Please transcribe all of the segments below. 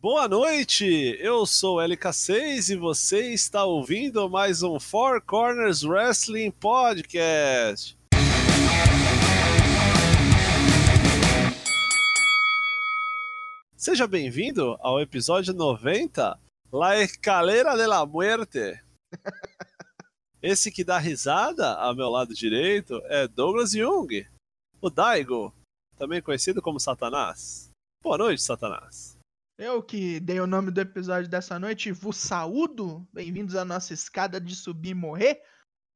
Boa noite, eu sou LK6 e você está ouvindo mais um Four Corners Wrestling Podcast. Seja bem-vindo ao episódio 90, La Escalera de la Muerte. Esse que dá risada ao meu lado direito é Douglas Jung, o Daigo, também conhecido como Satanás. Boa noite, Satanás. Eu que dei o nome do episódio dessa noite, vos saúdo. Bem-vindos à nossa escada de subir e morrer,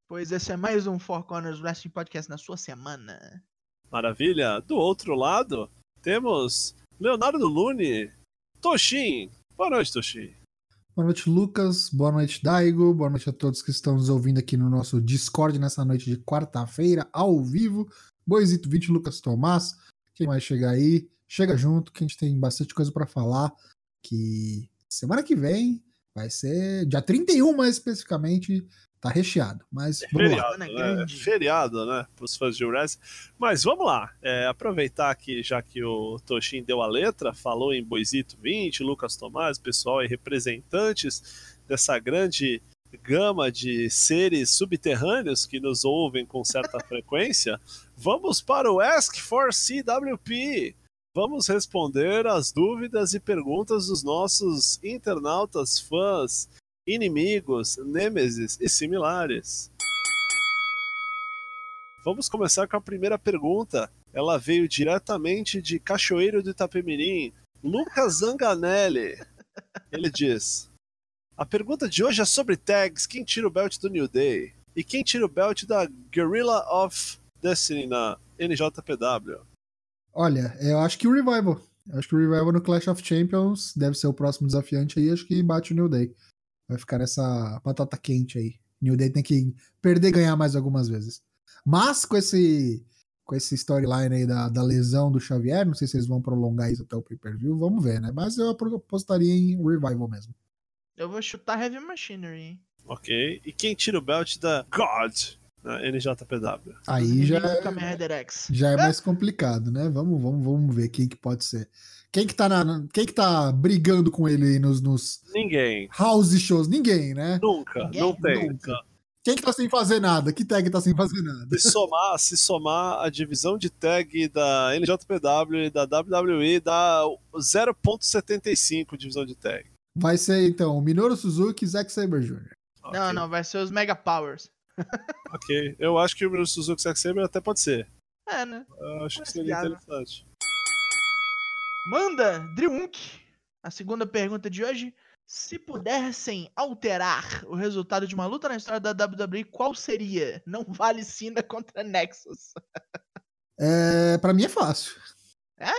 pois esse é mais um Four Corners Wrestling Podcast na sua semana. Maravilha. Do outro lado, temos Leonardo Lune, Toshin. Boa noite, Toshin. Boa noite, Lucas. Boa noite, Daigo. Boa noite a todos que estão nos ouvindo aqui no nosso Discord nessa noite de quarta-feira, ao vivo. Boisito 20, Lucas Tomás. Quem vai chegar aí? Chega junto, que a gente tem bastante coisa para falar. Que semana que vem vai ser, dia 31 mais especificamente, tá recheado. Mas É vamos feriado, lá. né? grande. feriado, né? Para os fãs de wrestling. Mas vamos lá. É, aproveitar que já que o Toshin deu a letra, falou em Boisito 20, Lucas Tomás, pessoal aí, representantes dessa grande gama de seres subterrâneos que nos ouvem com certa frequência, vamos para o Ask for CWP. Vamos responder as dúvidas e perguntas dos nossos internautas, fãs, inimigos, nêmesis e similares. Vamos começar com a primeira pergunta. Ela veio diretamente de Cachoeiro do Itapemirim, Lucas Zanganelli. Ele diz: A pergunta de hoje é sobre tags: quem tira o belt do New Day? E quem tira o belt da Guerrilla of Destiny na NJPW? Olha, eu acho que o Revival. Eu acho que o Revival no Clash of Champions deve ser o próximo desafiante aí. Acho que bate o New Day. Vai ficar nessa batata quente aí. New Day tem que perder e ganhar mais algumas vezes. Mas com esse com esse storyline aí da, da lesão do Xavier, não sei se eles vão prolongar isso até o pay-per-view, vamos ver, né? Mas eu apostaria em Revival mesmo. Eu vou chutar Heavy Machinery. hein? Ok. E quem tira o belt da God na NJPW? Aí já, X. já é mais complicado, né? Vamos, vamos, vamos ver quem que pode ser. Quem que tá, na, quem que tá brigando com ele aí nos, nos Ninguém. house shows? Ninguém, né? Nunca. Ninguém? Não tem. Nunca. Quem que tá sem fazer nada? Que tag tá sem fazer nada? Se somar, se somar a divisão de tag da NJPW e da WWE dá 0.75 divisão de tag. Vai ser então Minoru Suzuki e Zack Saber Jr. Não, não, vai ser os Mega Powers. Ok. Eu acho que o Minoru Suzuki Zack Saber até pode ser. É, né? Eu acho que Parece seria viável. interessante. Manda, Drewunk. A segunda pergunta de hoje. Se pudessem alterar o resultado de uma luta na história da WWE, qual seria? Não vale Cena contra Nexus. É, pra mim é fácil. É?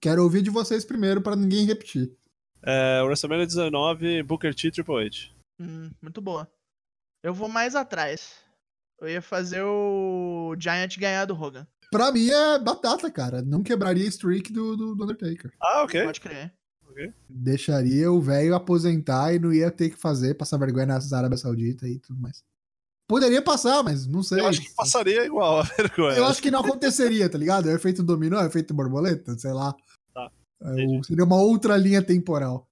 Quero ouvir de vocês primeiro pra ninguém repetir. É, o WrestleMania 19, Booker T Triple H. Hum, muito boa. Eu vou mais atrás. Eu ia fazer o Giant ganhar do Hogan. Pra mim é batata, cara. Não quebraria a streak do, do, do Undertaker. Ah, ok. Pode crer. Ok. Deixaria o velho aposentar e não ia ter que fazer, passar vergonha na Arábia Saudita e tudo mais. Poderia passar, mas não sei. Eu acho que passaria igual a vergonha. Eu acho que não aconteceria, tá ligado? É efeito dominó, é efeito borboleta, sei lá. Tá, É, seria uma outra linha temporal.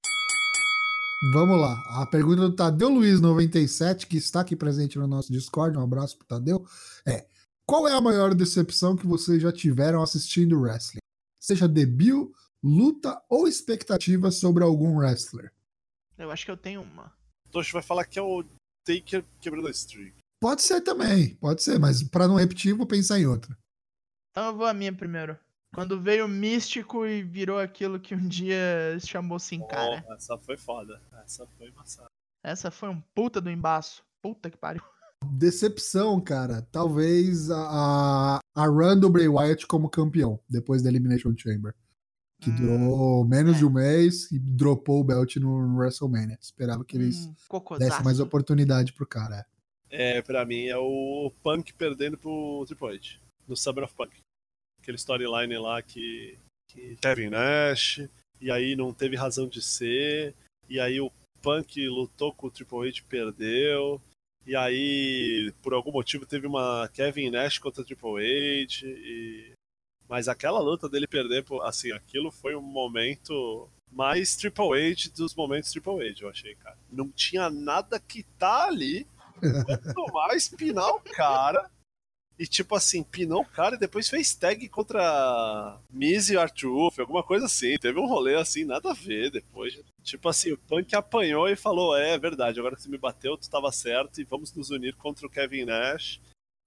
Vamos lá. A pergunta do Tadeu Luiz 97, que está aqui presente no nosso Discord, um abraço pro Tadeu, é: Qual é a maior decepção que vocês já tiveram assistindo wrestling? Seja debut, luta ou expectativa sobre algum wrestler? Eu acho que eu tenho uma. Toshi vai falar que é o Taker quebrando a streak. Pode ser também, pode ser, mas pra não repetir, vou pensar em outra. Então eu vou a minha primeiro. Quando veio o Místico e virou aquilo que um dia se chamou Sin Cara. Oh, essa foi foda. Essa foi embaçada. Essa foi um puta do embaço. Puta que pariu. Decepção, cara. Talvez a, a, run do Bray Wyatt como campeão, depois da Elimination Chamber. Que Hum, durou menos é. de um mês e dropou o belt no WrestleMania. Esperava que eles Hum, dessem mais oportunidade pro cara. É, pra mim é o Punk perdendo pro Triple H. No Summer of Punk. Aquele storyline lá que, que Kevin Nash, e aí não teve razão de ser, e aí o Punk lutou com o Triple H perdeu, e aí por algum motivo teve uma Kevin Nash contra o Triple H, e... mas aquela luta dele perder, assim, aquilo foi um momento mais Triple H dos momentos Triple H, eu achei, cara. Não tinha nada que tá ali. Quanto mais pinar o cara. E tipo assim, pinou o cara e depois fez tag contra Miz e Arthur, alguma coisa assim. Teve um rolê assim, nada a ver depois. Tipo assim, o Punk apanhou e falou: É, é verdade, agora que você me bateu, tu estava certo e vamos nos unir contra o Kevin Nash.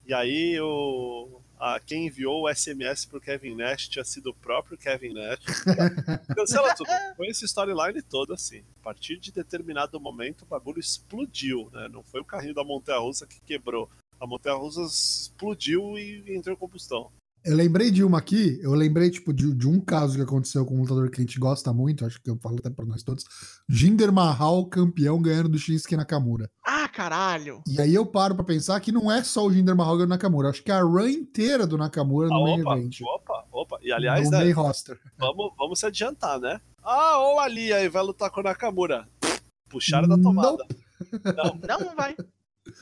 E aí o, a, quem enviou o SMS pro Kevin Nash tinha sido o próprio Kevin Nash. Cancela tudo. Foi essa storyline toda assim. A partir de determinado momento o bagulho explodiu, né? Não foi o carrinho da Montanha Russa que quebrou. A Montanha Russa explodiu e entrou em combustão. Eu lembrei de uma aqui, eu lembrei, tipo, de, de, um caso que aconteceu com um lutador que a gente gosta muito, acho que eu falo até pra nós todos. Jinder Mahal, campeão, ganhando do Shinsuke Nakamura. Ah, caralho! E aí eu paro pra pensar que não é só o Jinder Mahal ganhando Nakamura, acho que é a run inteira do Nakamura no ah, main opa, event. Opa, opa, e aliás, no né, main roster. Vamos, vamos se adiantar, né? Ah, ou ali aí vai lutar com o Nakamura. Puxaram da tomada. Não, não, não vai.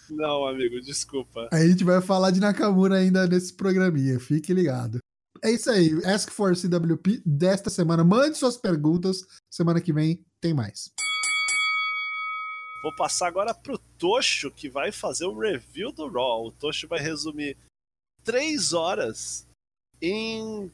Não, amigo, desculpa. A gente vai falar de Nakamura ainda nesse programinha, fique ligado. É isso aí. Ask for CWP desta semana. Mande suas perguntas. Semana que vem tem mais. Vou passar agora pro Tocho, que vai fazer o review do Raw. O Tocho vai resumir três horas em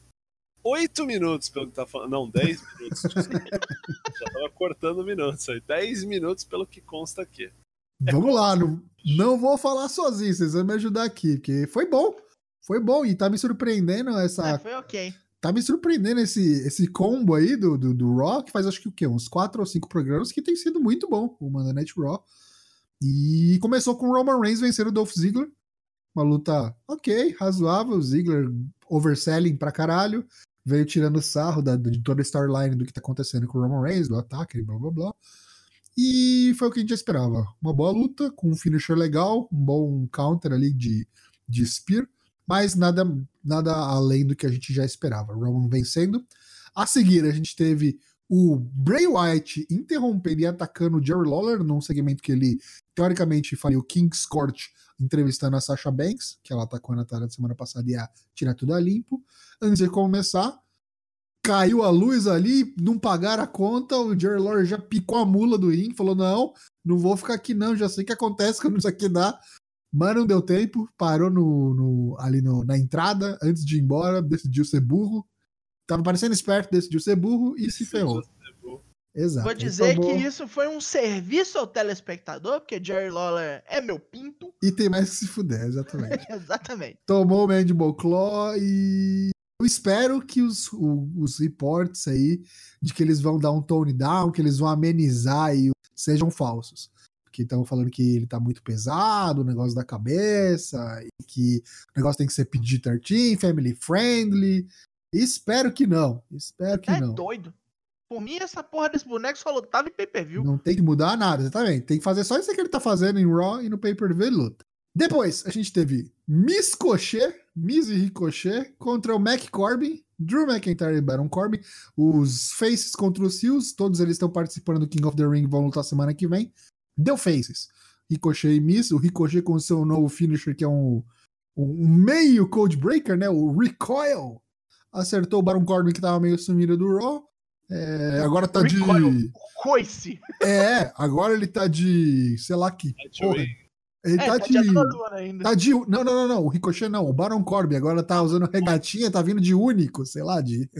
oito minutos, pelo que tá falando. Não, dez minutos. Já tava cortando minutos aí. Dez minutos pelo que consta aqui. Vamos lá, não, não vou falar sozinho, vocês vão me ajudar aqui, porque foi bom. Foi bom e tá me surpreendendo essa. É, foi ok. Tá me surpreendendo esse, esse combo aí do, do, do Raw, que faz acho que o quê? Uns quatro ou cinco programas que tem sido muito bom, o Monday Night Raw. E começou com o Roman Reigns vencendo o Dolph Ziggler. Uma luta ok, razoável. Ziggler overselling pra caralho. Veio tirando sarro da, de toda a storyline do que tá acontecendo com o Roman Reigns, do ataque, blá blá blá. E foi o que a gente esperava. Uma boa luta, com um finisher legal, um bom counter ali de, de Spear mas nada, nada além do que a gente já esperava. Roman vencendo. A seguir, a gente teve o Bray Wyatt interrompendo e atacando o Jerry Lawler num segmento que ele teoricamente faria o King's Court entrevistando a Sasha Banks, que ela atacou a Natália semana passada e ia tirar tudo a limpo. Antes de começar, caiu a luz ali, não pagaram a conta, o Jerry Lawler já picou a mula do ring, falou: não, não vou ficar aqui não, já sei o que acontece quando isso aqui dá. Mas não deu tempo, parou no, no ali no, na entrada, antes de ir embora, decidiu ser burro. Tava parecendo esperto, decidiu ser burro e se ferrou. Exato. Vou dizer tomou... que isso foi um serviço ao telespectador, porque Jerry Lawler é meu pinto. E tem mais que se fuder, exatamente. exatamente. Tomou o Mandible Claw e eu espero que os, os reports aí de que eles vão dar um tone down, que eles vão amenizar e sejam falsos que estão falando que ele tá muito pesado, o negócio da cabeça, e que o negócio tem que ser PG-13, family friendly. Espero que não. Espero que é não. É doido. Por mim, essa porra desse boneco só lutava em pay-per-view. Não tem que mudar nada, exatamente. Tem que fazer só isso que ele tá fazendo em Raw e no pay-per-view luta. Depois, a gente teve Miss Cochet, Miss e Ricochet contra o Mac Corbin, Drew McIntyre e Baron Corbin. Os Faces contra os Seals, todos eles estão participando do King of the Ring, vão lutar semana que vem. Deu faces. Ricochet e Miss, o Ricochet com o seu novo finisher, que é um, um meio Code Breaker, né? O Recoil. Acertou o Baron Corbin, que tava meio sumido do Raw. É, agora tá Recoil. de. Coice. É, agora ele tá de. Sei lá que. Porra. Ele é, tá, tá, de. Ainda. Tá de. Não, não, não, não. O Ricochet não. O Baron Corbin agora tá usando regatinha, tá vindo de único, sei lá, de.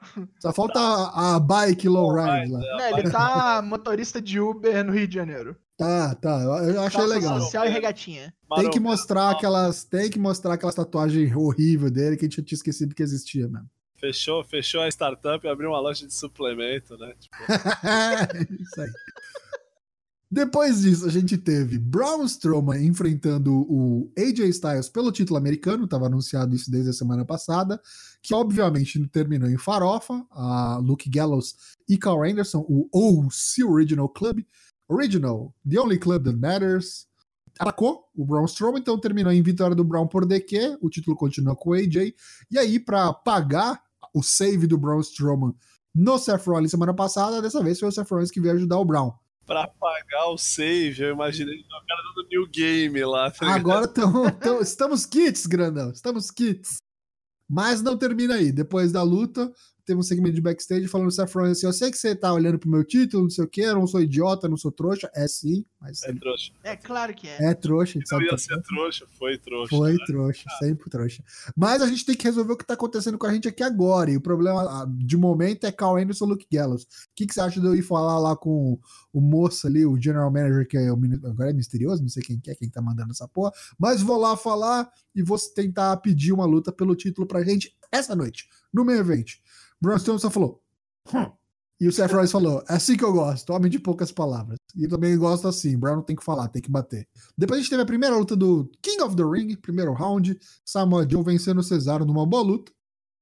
Só falta a, a bike lowride lá. Não, ele tá motorista de Uber no Rio de Janeiro. Tá, tá. Eu, eu achei Calça legal. social e regatinha. Tem que mostrar aquelas, tem que mostrar aquelas tatuagens horríveis dele que a gente tinha esquecido que existia mesmo. Fechou, fechou a startup e abriu uma loja de suplemento, né? Tipo... Isso aí. Depois disso, a gente teve Braun Strowman enfrentando o AJ Styles pelo título americano, estava anunciado isso desde a semana passada, que obviamente terminou em farofa, a Luke Gallows e Carl Anderson, o OC Original Club, Original, The Only Club That Matters, atacou o Braun Strowman, então terminou em vitória do Braun por DQ, o título continua com o AJ, e aí para pagar o save do Braun Strowman no Seth Rollins semana passada, dessa vez foi o Seth Rollins que veio ajudar o Braun pra pagar o save, eu imaginei o cara do New Game lá. Tá Agora tamo, tamo, estamos kits, grandão. Estamos kits. Mas não termina aí. Depois da luta, teve um segmento de backstage falando o Seth Rollins assim, eu sei que você tá olhando pro meu título, não sei o que, eu não sou idiota, não sou trouxa, é sim, mas É trouxa. É claro que é. é trouxa, Não sabe ia é ser trouxa, foi trouxa. foi né? trouxa, sempre trouxa. Mas a gente tem que resolver o que tá acontecendo com a gente aqui agora. E o problema ah, de momento é Carl Anderson e Luke Gallows. O que, que você acha de eu ir falar lá com o moço ali, o general manager, que é o, agora é misterioso, não sei quem que é, quem tá mandando essa porra. Mas vou lá falar e vou tentar pedir uma luta pelo título pra gente essa noite, no main event. Braun Strowman só falou. "Hum." E o Seth Rollins falou: é assim que eu gosto, homem de poucas palavras. E eu também gosto assim, Brown não tem que falar, tem que bater. Depois a gente teve a primeira luta do King of the Ring, primeiro round. Samoa Joe vencendo o Cesaro numa boa luta.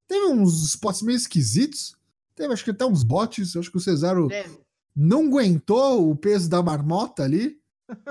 Teve uns spots meio esquisitos. Teve, acho que até uns botes. Acho que o Cesaro Deve. não aguentou o peso da marmota ali,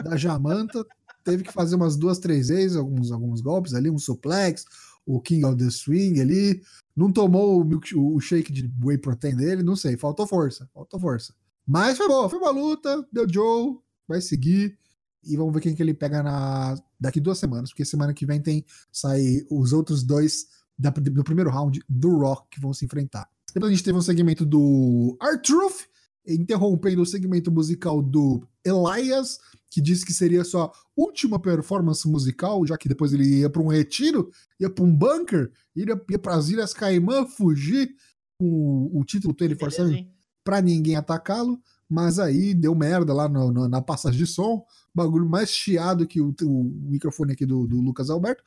da Jamanta. Teve que fazer umas duas, três vezes, alguns, alguns golpes ali, um suplex, o King of the Swing ali. Não tomou o, o shake de whey protein dele, não sei. Faltou força, faltou força. Mas foi boa, foi uma luta, deu Joe, vai seguir. E vamos ver quem que ele pega na daqui duas semanas, porque semana que vem tem sair os outros dois da- do primeiro round do Rock que vão se enfrentar. Depois a gente teve um segmento do R-Truth, interrompendo o segmento musical do Elias, que disse que seria sua última performance musical, já que depois ele ia para um retiro, ia para um bunker, ia, ia para as Ilhas Caimã fugir com o, o título 24 Beleza, hein? pra ninguém atacá-lo, mas aí deu merda lá no- no- na passagem de som, bagulho mais chiado que o, o microfone aqui do, do Lucas Alberto.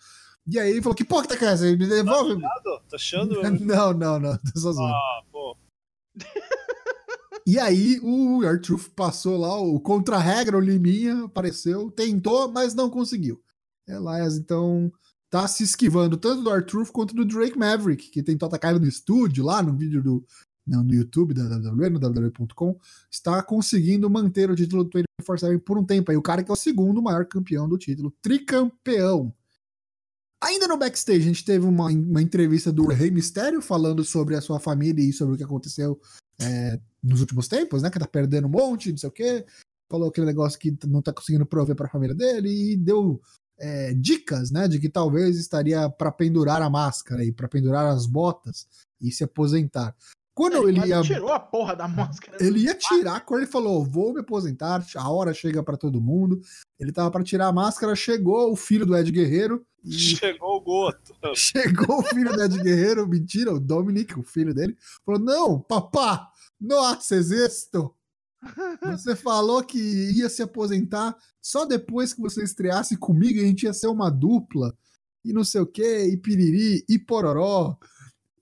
E aí ele falou: Que porra que tá com essa? Me devolve. Tá achando? Não, não, não, tô só. Ah, pô. E aí o Artruth passou lá, o contra-regra, o Liminha apareceu, tentou, mas não conseguiu. Elias, então, tá se esquivando tanto do Artruth quanto do Drake Maverick, que tentou atacar ele no estúdio, lá no vídeo do não, no YouTube da WWE, no WWE.com, está conseguindo manter o título do 24-7 por um tempo. Aí o cara que é o segundo maior campeão do título, tricampeão. Ainda no backstage, a gente teve uma, uma entrevista do Rei Mistério falando sobre a sua família e sobre o que aconteceu é, nos últimos tempos, né? Que tá perdendo um monte, não sei o quê. Falou aquele negócio que não tá conseguindo prover pra família dele e deu é, dicas, né? De que talvez estaria pra pendurar a máscara e pra pendurar as botas e se aposentar. Quando ele Mas ia, tirou a porra da máscara. ele ia tirar, quando ele falou, vou me aposentar, a hora chega pra todo mundo. Ele tava pra tirar a máscara, chegou o filho do Ed Guerreiro e Chegou o Goto. Chegou o filho do Ed Guerreiro, mentira, o Dominic, o filho dele, falou: Não, papá, não haces isto. Você falou que ia se aposentar só depois que você estreasse comigo e a gente ia ser uma dupla, e não sei o que, e piriri, e pororó.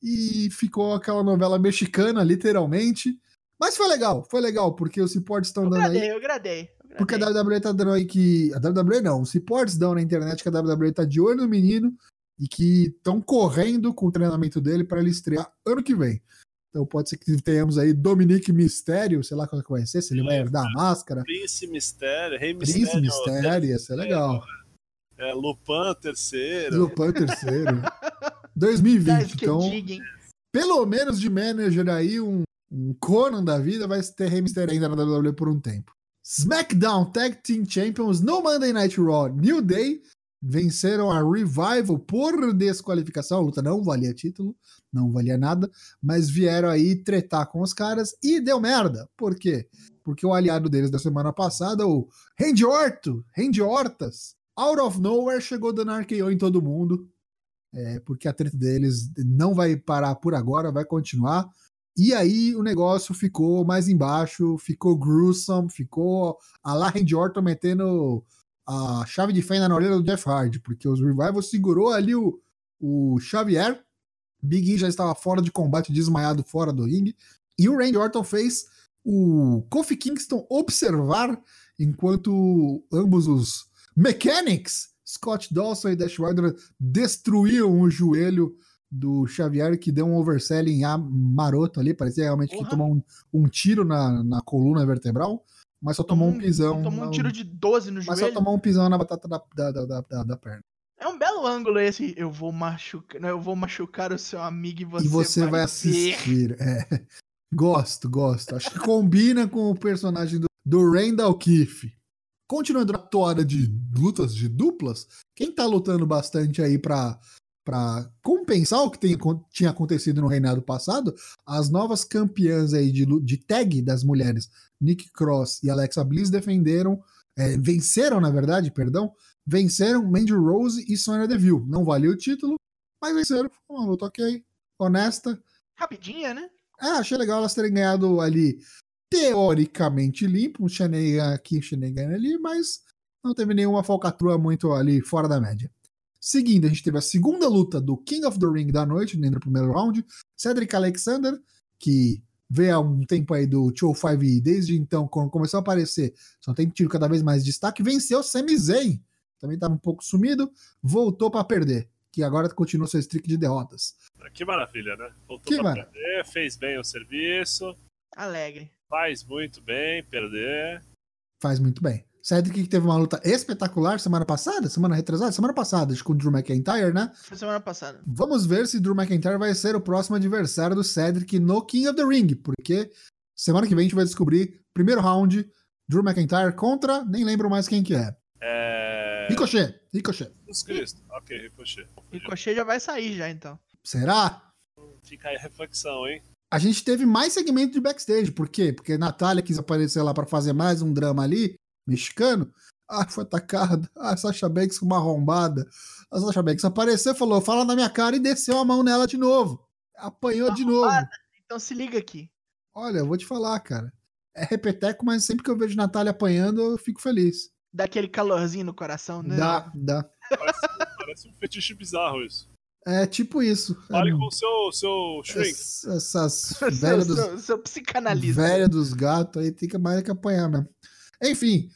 E ficou aquela novela mexicana, literalmente. Mas foi legal, foi legal, porque os reportes estão dando aí. gradei, eu gradei. eu Porque a gradei. WWE tá dando aí que. A WWE não, os reports dão na internet que a WWE tá de olho no menino e que estão correndo com o treinamento dele para ele estrear ano que vem. Então pode ser que tenhamos aí Dominique Mistério, sei lá qual que vai ser, se ele vai herdar a máscara. Prince Mistério, Rei Prince Mistério. Mistério, ia ser legal. É, Lupin terceiro. Lupin terceiro. 2020. Guys, que Então, pelo menos de manager aí, um, um Conan da vida vai ter Rey Mysterio ainda na WWE por um tempo. SmackDown Tag Team Champions no Monday Night Raw New Day venceram a Revival por desqualificação. A luta não valia título, não valia nada, mas vieram aí tretar com os caras e deu merda. Por quê? Porque o aliado deles da semana passada, o Randy Orto, Randy Hortas, out of nowhere, chegou dando RKO em todo mundo. É, porque a treta deles não vai parar por agora, vai continuar. E aí o negócio ficou mais embaixo, ficou gruesome, ficou a lá Randy Orton metendo a chave de fenda na orelha do Jeff Hardy, porque os Revival segurou ali o, o Xavier, Big E já estava fora de combate, desmaiado fora do ringue, e o Randy Orton fez o Kofi Kingston observar enquanto ambos os Mechanics, Scott Dawson e Dash Wilder, destruíam o joelho do Xavier, que deu um overselling a- maroto ali, parecia realmente que tomou um, um tiro na, na coluna vertebral, mas só tomou, um pisão. Tomou um tiro de 12 no mas só joelho. tomou um pisão na batata da, da, da, da- perna. É um belo ângulo esse. Eu vou machucar. Eu vou machucar o seu amigo e você, e você vai, assistir. É. Gosto, gosto. Acho que combina com o personagem do, do Randall Keefe. Continuando na toada de lutas de duplas, quem tá lutando bastante aí pra, para compensar o que tem, tinha acontecido no reinado passado, as novas campeãs aí de, de tag das mulheres, Nick Cross e Alexa Bliss, defenderam, é, venceram, na verdade, perdão, venceram Mandy Rose e Sonya Deville. Não valeu o título, mas venceram. Foi uma luta ok, honesta. Rapidinha, né? É, achei legal elas terem ganhado ali, teoricamente limpo, um Shenanigan aqui, um Shenanigan ali, mas não teve nenhuma falcatrua muito ali fora da média. Seguindo, a gente teve a segunda luta do King of the Ring da noite, dentro do primeiro round. Cedric Alexander, que veio há um tempo aí do 205 e desde então, quando começou a aparecer, só tem tido cada vez mais destaque, venceu Sami Zayn. Também estava um pouco sumido, voltou para perder, que agora continua seu streak de derrotas. Que maravilha, né? Voltou que para perder, fez bem o serviço. Alegre. Faz muito bem perder. Faz muito bem. Cedric que teve uma luta espetacular semana passada, semana retrasada, semana passada, acho que com o Drew McIntyre, né? Foi semana passada. Vamos ver se Drew McIntyre vai ser o próximo adversário do Cedric no King of the Ring, porque semana que vem a gente vai descobrir primeiro round Drew McIntyre contra, nem lembro mais quem que é. É... Ricochet, Ricochet. Jesus Cristo. Ok, Ricochet. Ricochet já vai sair já então. Será? Fica aí a reflexão, hein? A gente teve mais segmento de backstage, por quê? Porque a Natália quis aparecer lá para fazer mais um drama ali, mexicano. Ah, foi atacada. Ah, Sasha Banks com uma arrombada. A Sasha Banks apareceu, falou, fala na minha cara e desceu a mão nela de novo. Apanhou de novo. Então se liga aqui. Olha, eu vou te falar, cara. É repeteco, mas sempre que eu vejo Natália apanhando, eu fico feliz. Dá aquele calorzinho no coração, né? Dá, dá. Parece, parece um fetiche bizarro isso. É tipo isso. Fale é, com o seu, seu shrink. Essas velhas dos. Seu, seu psicanalista. Velha dos gatos aí tem que mais que apanhar mesmo. Enfim,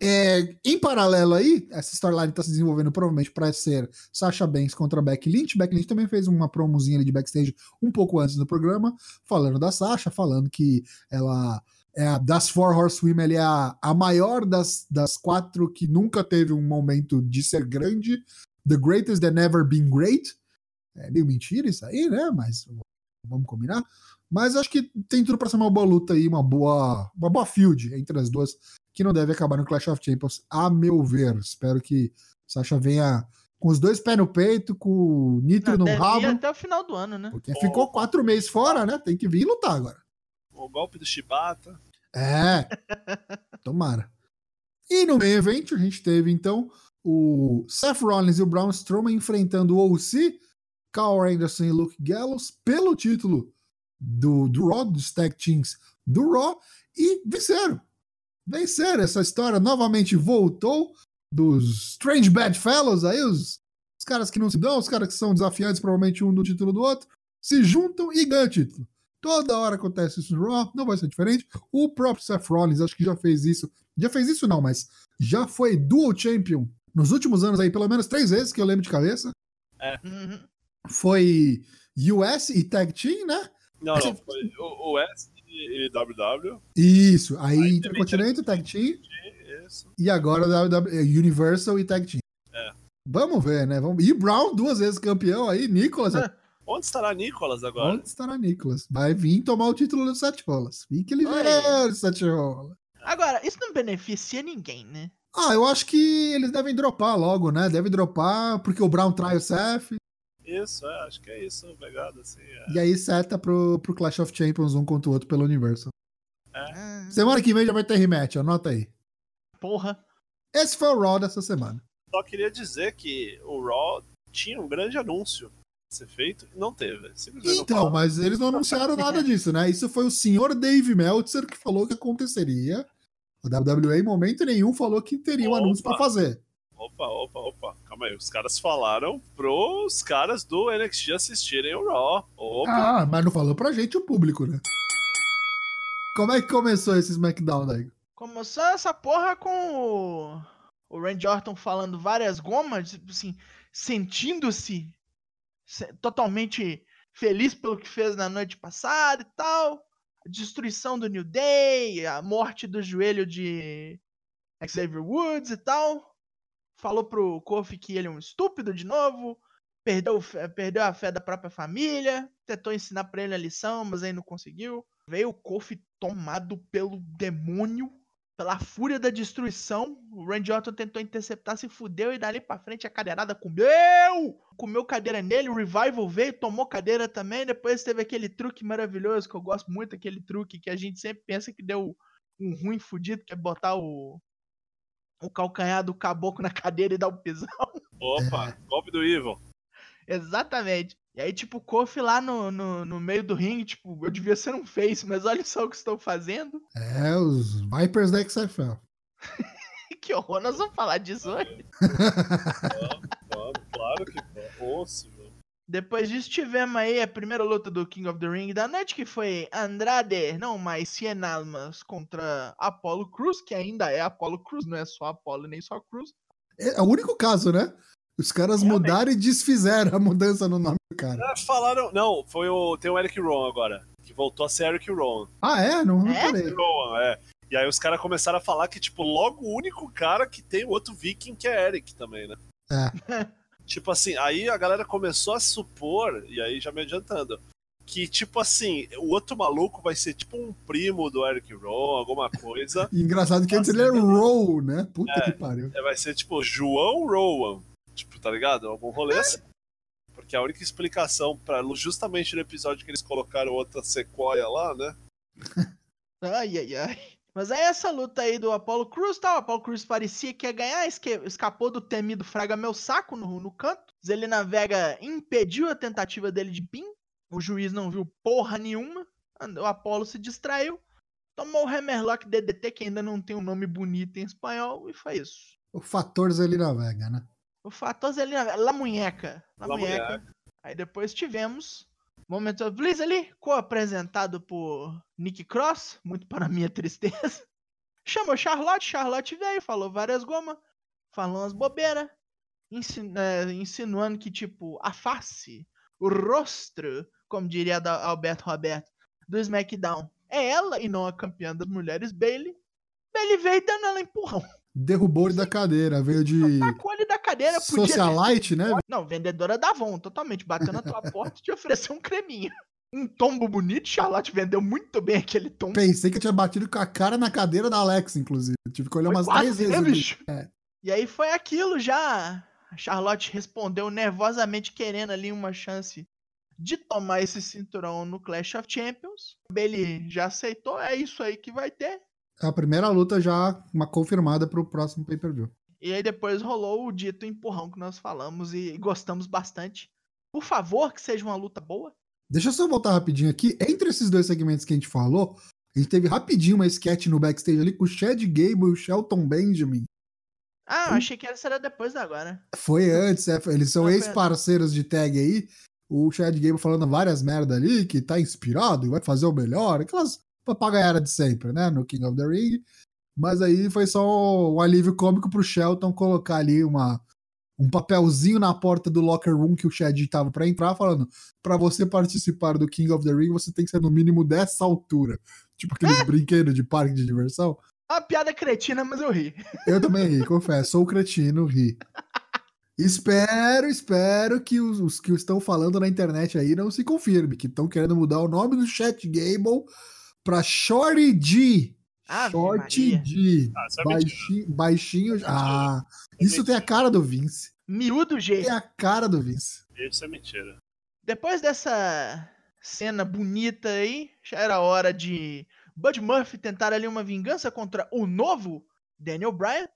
é, em paralelo aí, essa storyline está se desenvolvendo provavelmente para ser Sasha Banks contra Becky Lynch. Becky Lynch também fez uma promozinha ali de backstage um pouco antes do programa, falando da Sasha, falando que ela é a, das Four Horsewomen, ela é a, a maior das, das quatro que nunca teve um momento de ser grande. The greatest that never been great. É meio mentira isso aí, né? Mas vamos combinar. Mas acho que tem tudo para ser uma boa luta aí, uma boa, uma boa field entre as duas, que não deve acabar no Clash of Champions, a meu ver. Espero que Sasha venha com os dois pés no peito, com o nitro não, no rabo. até o final do ano, né? Porque ficou quatro meses fora, né? Tem que vir e lutar agora. O golpe do Shibata. É. Tomara. E no meio evento a gente teve então o Seth Rollins e o Braun Strowman enfrentando o OC, Carl Anderson e Luke Gallows pelo título do, do Raw, dos Tag Teams do Raw, e venceram. Venceram. Essa história novamente voltou dos Strange Bad Fellows, aí os, os caras que não se dão, os caras que são desafiantes, provavelmente um do título do outro, se juntam e ganham título. Toda hora acontece isso no Raw, não vai ser diferente. O próprio Seth Rollins, acho que já fez isso. Já fez isso não, mas já foi Dual Champion nos últimos anos aí, pelo menos três vezes que eu lembro de cabeça. É. Foi US e Tag Team, né? Não, não, foi o US e WW. Isso, aí, aí Intercontinental, Tag Team. Isso. E agora WW, é, Universal e Tag Team. É. Vamos ver, né? Vamos... E Brown, duas vezes campeão aí, Nicolas. É. Onde estará Nicolas agora? Onde estará Nicolas? Vai vir tomar o título do Sete Rolas. Fique ligeiro, Sete Rolas. Agora, isso não beneficia ninguém, né? Ah, eu acho que eles devem dropar logo, né? Devem dropar, porque o Brown trai o Seth. Isso, é, acho que é isso, pegado assim. É. E aí seta pro, pro Clash of Champions um contra o outro pelo Universal. É. Semana que vem já vai ter rematch, anota aí. Porra. Esse foi o Raw dessa semana. Só queria dizer que o Raw tinha um grande anúncio a ser feito e não teve. Então, mas eles não anunciaram nada disso, né? Isso foi o senhor Dave Meltzer que falou que aconteceria. A WWE em momento nenhum falou que teria um Opa. anúncio para fazer. Opa, opa, opa. Calma aí. Os caras falaram pros caras do NXT assistirem o Raw. Opa. Ah, mas não falou pra gente o público, né? Como é que começou esse SmackDown daí? Começou essa porra com o, o Randy Orton falando várias gomas, tipo assim, sentindo-se totalmente feliz pelo que fez na noite passada e tal. A destruição do New Day, a morte do joelho de Xavier Woods e tal falou pro Kofi que ele é um estúpido de novo, perdeu, perdeu a fé da própria família, tentou ensinar pra ele a lição, mas aí não conseguiu. Veio o Kofi tomado pelo demônio, pela fúria da destruição, o Randy Orton tentou interceptar, se fudeu e dali pra frente a cadeirada comeu! Comeu cadeira nele, o Revival veio, tomou cadeira também, depois teve aquele truque maravilhoso que eu gosto muito, aquele truque que a gente sempre pensa que deu um ruim fudido, que é botar o, o calcanhar do caboclo na cadeira e dar um pisão. Opa, golpe do Evil. Exatamente. E aí, tipo, o Kofi lá no, no, no, meio do ringue, tipo, eu devia ser um face, mas olha só o que estão fazendo. É, os Vipers da XFL. que horror, nós vamos falar disso hoje. claro, claro que Osso, Depois disso, tivemos aí a primeira luta do King of the Ring da noite, que foi Andrade, não mais Cien Almas, contra Apollo Cruz, que ainda é Apollo Cruz, não é só Apollo nem só Cruz. É, é o único caso, né? Os caras Realmente. mudaram e desfizeram a mudança no nome do cara. É, falaram. Não, foi o. Tem o Eric Rowan agora. Que voltou a ser Eric Rowan. Ah, é? Não reparei. Eric Rowan, é. E aí os caras começaram a falar que, tipo, logo o único cara que tem o outro viking que é Eric também, né? É. tipo assim, aí a galera começou a supor, e aí já me adiantando, que, tipo assim, o outro maluco vai ser tipo um primo do Eric Rowan, alguma coisa. engraçado que antes ele era Row, né? Puta é, que pariu. É, vai ser tipo João Rowan. Tipo, tá ligado? Algum rolê assim. Porque a única explicação para justamente no episódio que eles colocaram outra sequoia lá, né? ai, ai, ai. Mas é essa luta aí do Apollo Cruz, tá? O Apollo Cruz parecia que ia ganhar, escapou do temido Fraga Meu Saco no, no canto. Zelina Vega impediu a tentativa dele de pin. O juiz não viu porra nenhuma. O Apollo se distraiu. Tomou o Hammerlock DDT, que ainda não tem um nome bonito em espanhol, e foi isso. O fator Zelina Vega, né? O fator ali, La Munheca. La, La Munheca. Aí depois tivemos Moment of Bliss ali, co-apresentado por Nick Cross, muito para minha tristeza. Chamou Charlotte, Charlotte veio, falou várias gomas, falou umas bobeiras, é, insinuando que, tipo, a face, o rosto, como diria Alberto Roberto, do SmackDown, é ela e não a campeã das mulheres, Bailey. Bailey veio dando ela empurrão derrubou ele da cadeira, veio de. Tacou ele da cadeira, podia Socialite, né? Não, vendedora da Avon, totalmente. Bateu na tua porta e te ofereceu um creminho. Um tombo bonito, Charlotte vendeu muito bem aquele tombo. Pensei que eu tinha batido com a cara na cadeira da Alex, inclusive. Eu tive que olhar umas três vezes. bicho. É. E aí foi aquilo já. A Charlotte respondeu nervosamente, querendo ali uma chance de tomar esse cinturão no Clash of Champions. Bailey já aceitou, é isso aí que vai ter a primeira luta já uma confirmada para o próximo pay-per-view. E aí depois rolou o dito empurrão que nós falamos e gostamos bastante. Por favor, que seja uma luta boa. Deixa eu só voltar rapidinho aqui. Entre esses dois segmentos que a gente falou, a gente teve rapidinho uma sketch no backstage ali com o Chad Gable e o Shelton Benjamin. Ah, eu achei que essa era depois da agora. Foi antes, é, eles são ex-parceiros de tag aí. O Chad Gable falando várias merda ali, que tá inspirado e vai fazer o melhor. Aquelas papagaiada de sempre, né? No King of the Ring. Mas aí foi só um alívio cômico pro Shelton colocar ali uma, um papelzinho na porta do locker room que o Chad tava para entrar, falando: para você participar do King of the Ring, você tem que ser no mínimo dessa altura. Tipo aqueles brinquedos de parque de diversão. Uma piada cretina, mas eu ri. Eu também ri, confesso. Sou cretino, ri. Espero, espero que os, os, que estão falando na internet aí não se confirme, que estão querendo mudar o nome do Chat Gable pra Shorty D. Ah, Shorty D. Ah, é baixinho, baixinho. Ah, isso tem a cara do Vince. Miúdo G. Tem a cara do Vince. Isso é mentira. Depois dessa cena bonita aí, já era hora de Bud Murphy tentar ali uma vingança contra o novo Daniel Bryan.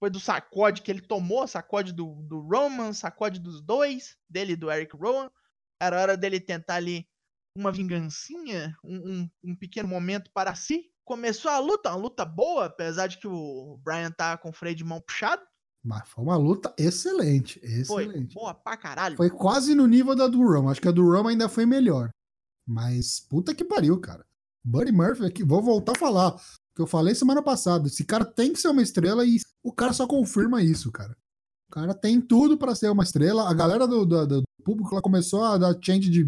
Foi do sacode que ele tomou, sacode do, do Roman, sacode dos dois, dele e do Eric Rowan. Era hora dele tentar ali uma vingancinha, um, um, um, pequeno momento para si. Começou a luta, uma luta boa, apesar de que o Brian tá com o freio de mão puxado. Mas foi uma luta excelente, excelente. Foi boa pra caralho. Foi quase no nível da do Rum. Acho que a do Rum ainda foi melhor. Mas puta que pariu, cara. Buddy Murphy aqui, vou voltar a falar. Que eu falei semana passada. Esse cara tem que ser uma estrela e o cara só confirma isso, cara. O cara tem tudo para ser uma estrela. A galera do, do, do público lá começou a dar change de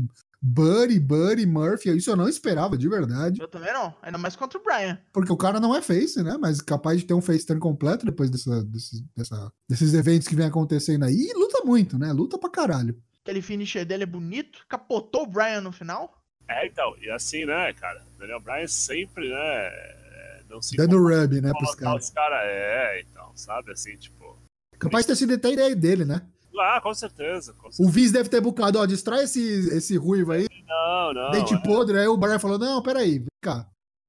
Buddy, Buddy, Murphy, isso eu não esperava, de verdade. Eu também não, ainda mais contra o Brian. Porque o cara não é face, né? Mas capaz de ter um face turn completo depois dessa, desse, dessa, desses eventos que vem acontecendo aí. E luta muito, né? Luta pra caralho. Aquele finisher dele é bonito, capotou o Brian no final. É, então, e assim, né, cara? Daniel Bryan sempre, né? não se Dando rub, né, pros caras. os caras. É, então, sabe? Assim, tipo. Capaz de ter sido até ideia dele, né? Ah, com certeza. Com O certeza. Vince deve ter bucado, ó, destrói esse, esse ruivo aí, Não, não. dente é. podre. Aí o Brian falou, não, peraí, vem cá.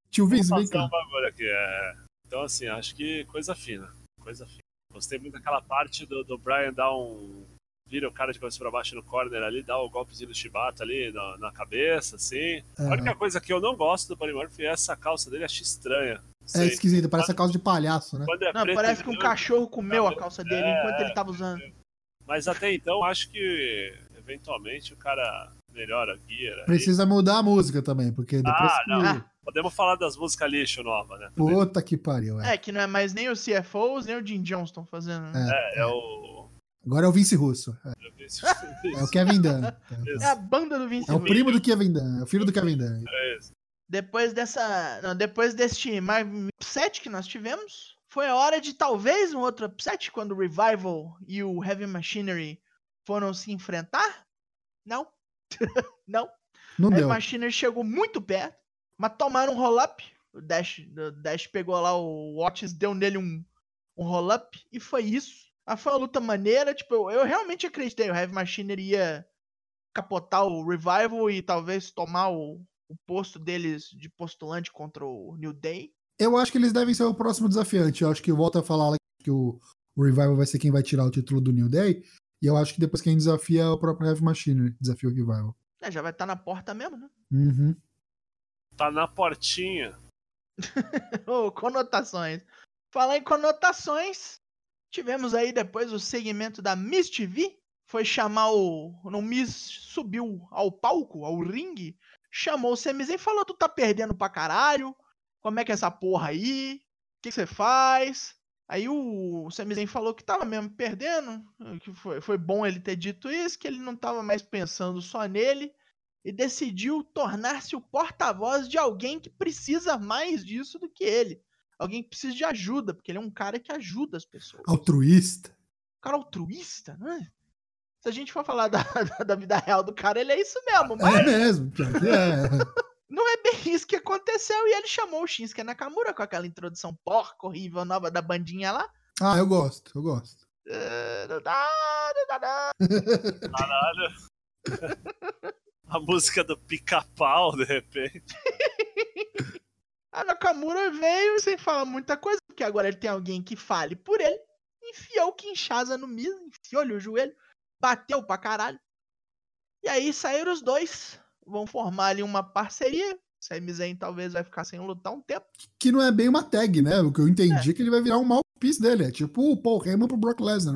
Tio Vince, vem cá. um bagulho aqui. É. Então, assim, acho que coisa fina. Coisa fina. Gostei muito daquela parte do, do Brian dar um. Vira o cara de cabeça pra baixo no corner ali, dá o golpezinho do Shibata ali na, na cabeça, assim. A única coisa que eu não gosto do Buddy Murphy é essa calça dele, acho estranha. É esquisito, parece a calça de palhaço, né? É Não, parece que um cachorro comeu a calça dele É, enquanto ele tava usando. Mas até então, acho que eventualmente o cara melhora a gear. aí. Precisa mudar a música também, porque depois Ah, que... não. Ah. Podemos falar das músicas lixo nova, né? Puta que pariu, é. É, que não é mais nem o CFOs, nem o Jim Jones estão fazendo. Né? É, é o. Agora é o Vince Russo. É, é o Kevin Dunn. É a banda do Vince É o Russo. primo do Kevin Dunn, é o filho do Kevin Dunn. É isso. Depois dessa. Não, depois deste mais upset que nós tivemos, foi a hora de talvez um outro upset quando o Revival e o Heavy Machinery foram se enfrentar? Não. não. Não O Heavy deu. Machinery chegou muito perto, mas tomaram um roll-up. O Dash, o Dash pegou lá o Watts, deu nele um, um roll-up e foi isso. Ah, foi uma luta maneira. Tipo, eu, eu realmente acreditei. O Heavy Machinery ia capotar o Revival e talvez tomar o, o posto deles de postulante contra o New Day. Eu acho que eles devem ser o próximo desafiante. Eu acho que volta a falar que o, o Revival vai ser quem vai tirar o título do New Day. E eu acho que depois quem desafia é o próprio Heavy Machinery. Desafia o Revival. É, já vai estar na porta mesmo, né? Uhum. Tá na portinha. Ô, conotações. Falar em conotações, tivemos aí depois o segmento da Miss TV. Foi chamar o. No Miss subiu ao palco, ao ringue, chamou o Sami Zayn e falou: Tu tá perdendo pra caralho. Como é que é essa porra aí? O que que você faz? Aí o Sami Zayn falou que tava mesmo perdendo, que foi, foi bom ele ter dito isso, que ele não tava mais pensando só nele e decidiu tornar-se o porta-voz de alguém que precisa mais disso do que ele. Alguém que precisa de ajuda, porque ele é um cara que ajuda as pessoas. Altruísta. Um cara altruísta, né? Se a gente for falar da, da, da vida real do cara, ele é isso mesmo, mas É mesmo, é. não é bem isso que aconteceu. E ele chamou o Shinsuke Nakamura com aquela introdução porca, horrível, nova da bandinha lá. Ah, eu gosto, eu gosto. Não dá, não dá, não. Caralho. A música do pica-pau, de repente. A Nakamura veio sem falar muita coisa, porque agora ele tem alguém que fale por ele. Enfiou o Kinshasa no Miz, enfiou-lhe o joelho, bateu pra caralho. E aí saíram os dois, vão formar ali uma parceria. Sami Zayn talvez vai ficar sem lutar um tempo. Que não é bem uma tag, né? O que eu entendi é que ele vai virar um mouthpiece dele. É tipo o Paul Heyman pro Brock Lesnar.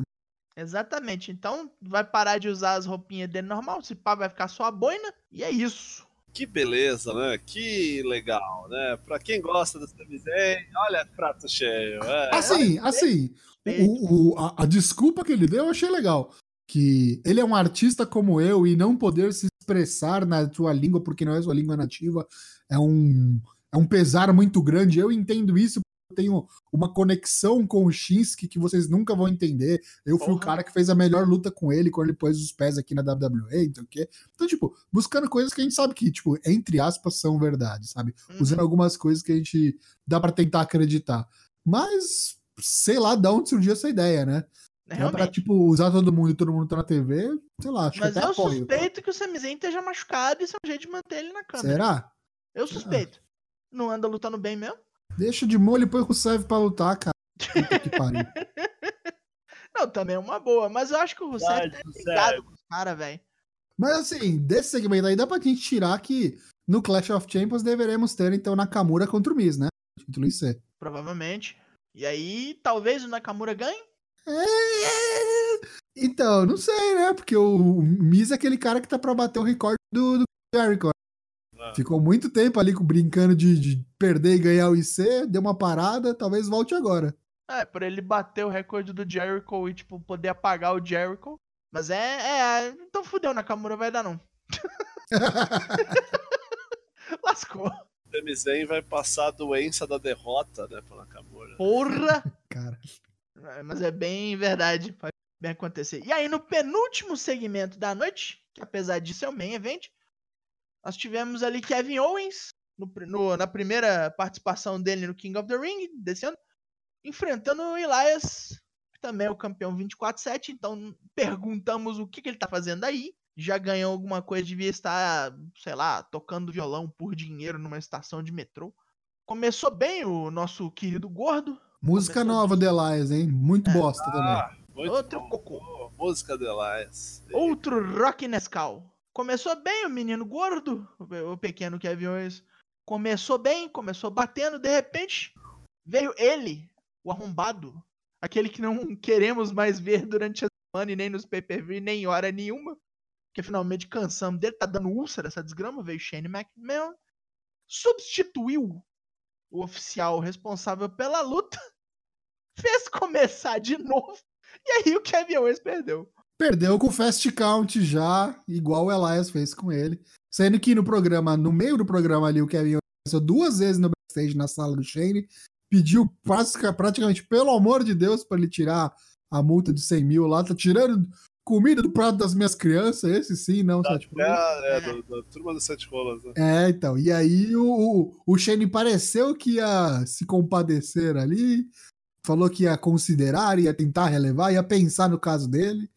Exatamente. Então vai parar de usar as roupinhas dele normal, se pá vai ficar só a boina. E é isso. Que beleza, né? Que legal, né? Pra quem gosta do Sami Zayn, olha, prato cheio. É. Assim, assim, o, o- a, a desculpa que ele deu eu achei legal. Que ele é um artista como eu e não poder se expressar na sua língua porque não é sua língua nativa é um, é um pesar muito grande. Eu entendo isso, eu tenho uma conexão com o Shinsuke que vocês nunca vão entender. Eu fui o cara que fez a melhor luta com ele quando ele pôs os pés aqui na WWE, então o quê? Então, tipo, buscando coisas que a gente sabe que, tipo, entre aspas, são verdade, sabe? Uhum. usando algumas coisas que a gente dá pra tentar acreditar. Mas, sei lá, de onde surgiu essa ideia, né? É pra, Realmente. tipo, usar todo mundo e todo mundo tá na TV, sei lá, acho Mas que até eu apoio. suspeito que o Sami Zayn esteja machucado e isso é um jeito de manter ele na câmera. Será? Eu suspeito. Não anda lutando bem mesmo? Deixa de molho e põe o Rusev pra lutar, cara. Puta que pariu. Não, também é uma boa. Mas eu acho que o Rusev tá ligado com os caras, velho. Mas assim, desse segmento aí dá pra gente tirar que no Clash of Champions deveremos ter, então, Nakamura contra o Miz, né? Título IC. Provavelmente. E aí, talvez o Nakamura ganhe? É... Então, não sei, né? Porque o o Miz é aquele cara que tá pra bater o recorde do, do Jericho. Ah. Ficou muito tempo ali brincando de, de perder e ganhar o IC, deu uma parada, talvez volte agora. É, por ele bater o recorde do Jericho e, tipo, poder apagar o Jericho. Mas é, é, então fudeu, Nakamura vai dar não. Lascou. Sami Zayn vai passar a doença da derrota, né, pro Nakamura. Porra! Cara, É, Mas é bem verdade, pode bem acontecer. E aí, no penúltimo segmento da noite, que apesar disso é o main event, nós tivemos ali Kevin Owens no, no, na primeira participação dele no King of the Ring desse ano, enfrentando o Elias, que também é o campeão 24-7. Então perguntamos o que, que ele tá fazendo aí. Já ganhou alguma coisa, devia estar, sei lá, tocando violão por dinheiro numa estação de metrô. Começou bem o nosso querido gordo. Música Começou nova do Elias, hein? Muito É. bosta também. Ah, muito Outro bom. cocô. Música do Elias. Outro Rock Nescau. Começou bem o menino gordo, o pequeno Kevin Owens. Começou bem, começou batendo, de repente veio ele, o arrombado, aquele que não queremos mais ver durante a semana e nem nos pay-per-view, nem em hora nenhuma. Porque finalmente cansamos dele, tá dando úlcera essa desgrama, veio Shane McMahon, substituiu o oficial responsável pela luta, fez começar de novo, e aí o Kevin Owens perdeu. Perdeu com o Fast Count já, igual o Elias fez com ele. Sendo que no programa, no meio do programa ali, o Kevin apareceu duas vezes no backstage na sala do Shane, pediu pratica- praticamente, pelo amor de Deus, pra ele tirar a multa de 100 mil lá, tá tirando comida do prato das minhas crianças, esse sim, não, Seth Rollins. É, é, do, da turma dos Sete Rolas, né? É, então, e aí o, o, o Shane pareceu que ia se compadecer ali, falou que ia considerar, ia tentar relevar, ia pensar no caso dele,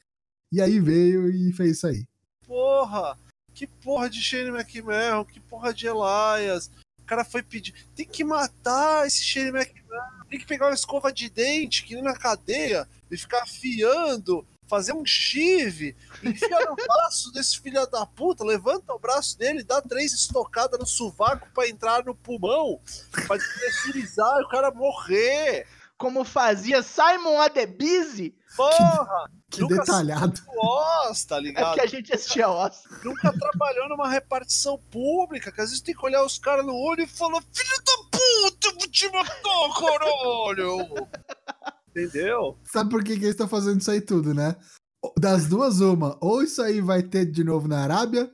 e aí veio e fez isso aí. Porra! Que porra de Shane McMahon, que porra de Elias. O cara foi pedir. Tem que matar esse Shane McMahon. Tem que pegar uma escova de dente, que nem na cadeia, e ficar afiando, fazer um chive, enfia no braço desse filho da puta, levanta o braço dele, dá três estocadas no sovaco pra entrar no pulmão, pra despressurizar e o cara morrer. como fazia Simon Adebise, Porra! Que Nunca detalhado. Oz, tá é ligado? porque a gente assistia Oscar. nunca trabalhou numa repartição pública, que às vezes tem que olhar os caras no olho e falar: Filho da puta, eu vou te matar, caralho! Entendeu? Sabe por que, que eles estão fazendo isso aí tudo, né? Das duas, uma. Ou isso aí vai ter de novo na Arábia,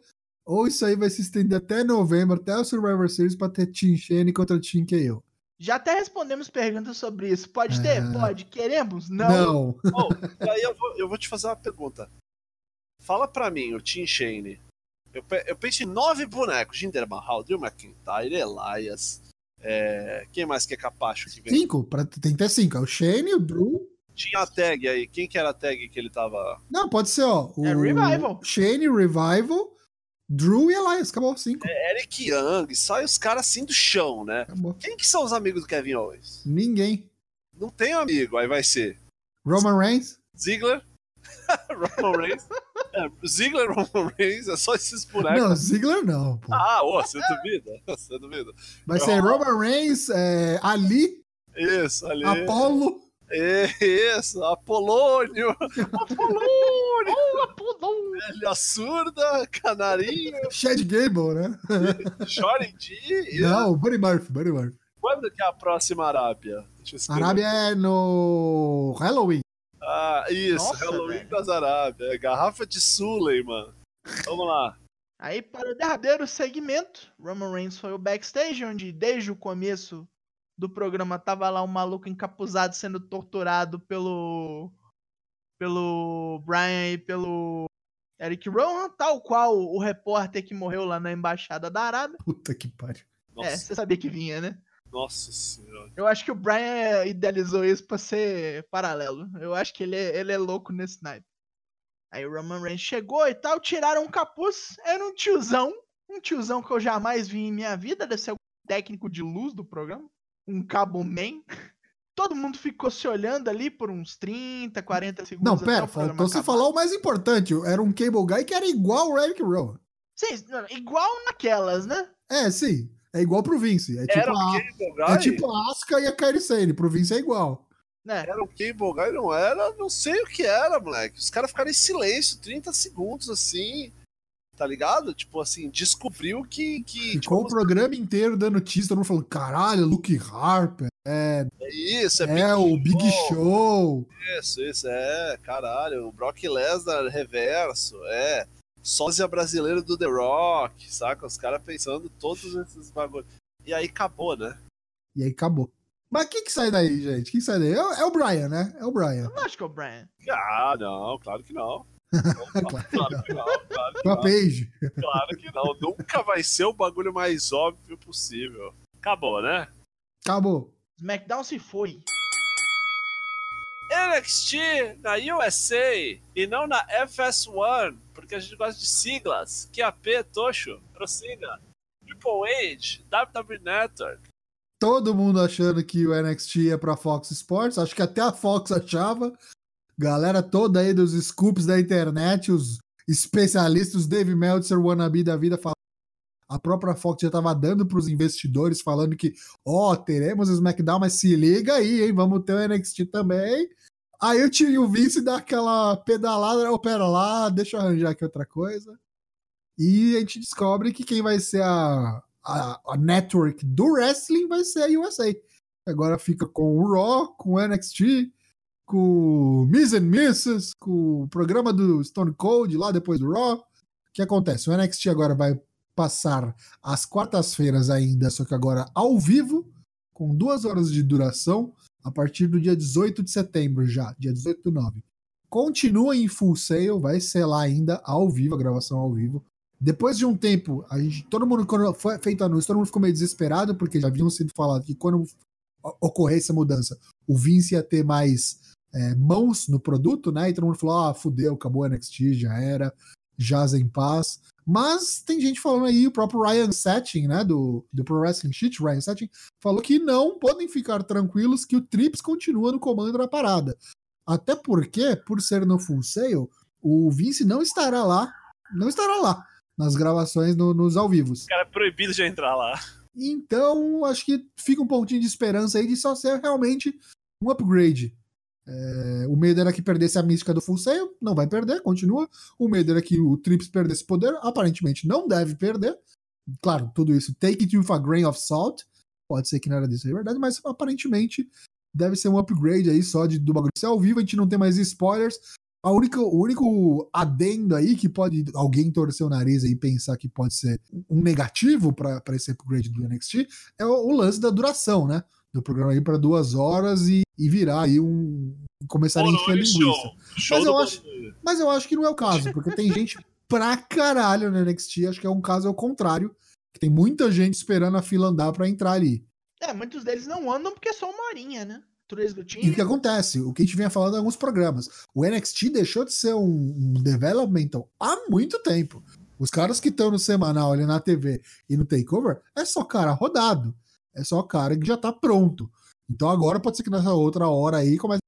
ou isso aí vai se estender até novembro, até o Survivor Series, pra ter Team Shane contra Team KO. Já até respondemos perguntas sobre isso. Pode ter? Ah. Pode. Queremos? Não. Não. Bom, e aí eu vou, eu vou te fazer uma pergunta. Fala pra mim, o Tim Shane. Eu, eu penso em nove bonecos: Jinder Mahal, Drew McIntyre, Elias. É, quem mais que é capacho que vem? Cinco, pra, tem que ter cinco. É o Shane, o Drew. Tinha a tag aí. Quem que era a tag que ele tava. Não, pode ser, ó. O É Revival. Shane, Revival, Drew e Elias. Acabou, cinco. Eric Young, sai os caras assim do chão, né? Acabou. Quem que são os amigos do Kevin Owens? Ninguém. Não tem amigo, aí vai ser Roman Reigns? Ziggler, Roman Reigns. É, Ziggler, Roman Reigns, é só esses bonecos. Não, Ziggler não, pô. Ah, ô, você duvida? Você duvida? Vai ser Roman Reigns, é, Ali, Isso, ali. Apollo. Isso, Apolônio. Apolônio. Velha surda, canarinho, Chad Gable, né? Jorge D. Não, Buddy Murphy, Buddy Murphy. Quando que é a próxima Arábia? Deixa eu escrever. Arábia é no Halloween. Ah, isso, Nossa, Halloween velho. das Arábias. É Garrafa de Suleiman. Vamos lá. Aí, para o derradeiro segmento, Roman Reigns foi o backstage, onde desde o começo do programa tava lá um maluco encapuzado sendo torturado pelo pelo Brian e pelo Eric Rowan, tal qual o repórter que morreu lá na embaixada da Arábia. Puta que pariu. É, Nossa, você sabia que vinha, né? Nossa senhora. Eu acho que o Brian idealizou isso pra ser paralelo. Eu acho que ele é, ele é louco nesse naipe. Aí o Roman Reigns chegou e tal, tiraram o capuz. Era um tiozão. Um tiozão que eu jamais vi em minha vida. Deve ser o técnico de luz do programa. Um cabo man. Todo mundo ficou se olhando ali por uns 30, 40 segundos. Não, pera, faltou você falar o mais importante. Era um Cable Guy que era igual o Eric Rowan. Sim, igual naquelas, né? É, sim. É igual pro Vince. É tipo, Era a, é tipo a Asuka e a Kairi Sane. Pro Vince é igual. né? Era um Cable Guy, não era? Não sei o que era, moleque. Os caras ficaram em silêncio 30 segundos assim. Tá ligado? Tipo assim, descobriu que. que Ficou o tipo, programa inteiro dando notícia, todo mundo falando, caralho, Luke Harper, é, é isso, é, é, o Big Show. Isso, isso, é, caralho. O Brock Lesnar reverso, é. Sósia brasileiro do The Rock, saca? Os caras pensando todos esses bagulhos. E aí acabou, né? E aí acabou. Mas quem que sai daí, gente? Quem sai daí? É, é o Brian, né? É o Brian. Eu não acho que é o Brian. Ah, não, claro que não. Claro. Claro que não, claro que não. Paige. Claro que não. Nunca vai ser o bagulho mais óbvio possível. Acabou, né? Acabou. SmackDown se foi. NXT na USA e não na FS1, porque a gente gosta de siglas. QAP, Tocho, prossiga. Triple H, WWE Network. Todo mundo achando que o NXT ia pra Fox Sports. Acho que até a Fox achava. Galera toda aí dos scoops da internet, os especialistas, Dave Meltzer, wannabe da vida, falando. A própria Fox já tava dando pros investidores, falando que, ó, teremos o SmackDown, mas se liga aí, hein? Vamos ter o NXT também. Aí o tio Vince dá aquela pedalada, oh, pera lá, deixa eu arranjar aqui outra coisa. E a gente descobre que quem vai ser a, a, a network do wrestling vai ser a USA. Agora fica com o Raw, com o NXT, com o Miz and Misses, com o programa do Stone Cold lá depois do Raw. O que acontece? O NXT agora vai passar às quartas-feiras ainda, só que agora ao vivo, com duas horas de duração, a partir do dia 18 de setembro já, dia 18 do 9. Continua em full sale, vai ser lá ainda ao vivo, a gravação ao vivo. Depois de um tempo, a gente, todo mundo, quando foi feito a anúncio, todo mundo ficou meio desesperado, porque já haviam sido falado que quando ocorresse essa mudança, o Vince ia ter mais é, mãos no produto, né? E todo mundo falou: ah, fudeu, acabou o NXT, já era, jaz em paz. Mas tem gente falando aí, o próprio Ryan Setting, né, do, do Pro Wrestling Sheet, Ryan Setting, falou que não podem ficar tranquilos que o Trips continua no comando da parada. Até porque, por ser no full sale, o Vince não estará lá, não estará lá nas gravações no- nos ao vivos. O cara é proibido de entrar lá. Então, acho que fica um pontinho de esperança aí de só ser realmente um upgrade. É, o medo era que perdesse a mística do Full Sail, não vai perder, continua. O medo era que o Trips perdesse poder, aparentemente não deve perder. Claro, tudo isso, take it with a grain of salt. Pode ser que nada disso é verdade, mas aparentemente deve ser um upgrade aí só de, do bagulho ser ao vivo, a gente não tem mais spoilers. A única, o único adendo aí que pode alguém torcer o nariz e pensar que pode ser um negativo para esse upgrade do NXT é o, o lance da duração, né? Do programa aí para duas horas e, e virar aí um. começar a encher Bononi linguiça. Show. Show Mas eu acho-. Mas eu acho que não é o caso, porque tem gente pra caralho no NXT. Acho que é um caso ao contrário. Que tem muita gente esperando a fila andar pra entrar ali. É, muitos deles não andam porque é só uma horinha, né? E o que acontece? O que a gente vinha falando em alguns programas. O NXT deixou de ser um, um developmental há muito tempo. Os caras que estão no semanal ali na TV e no Takeover é só cara rodado. É só cara que já tá pronto. Então agora pode ser que nessa outra hora aí comece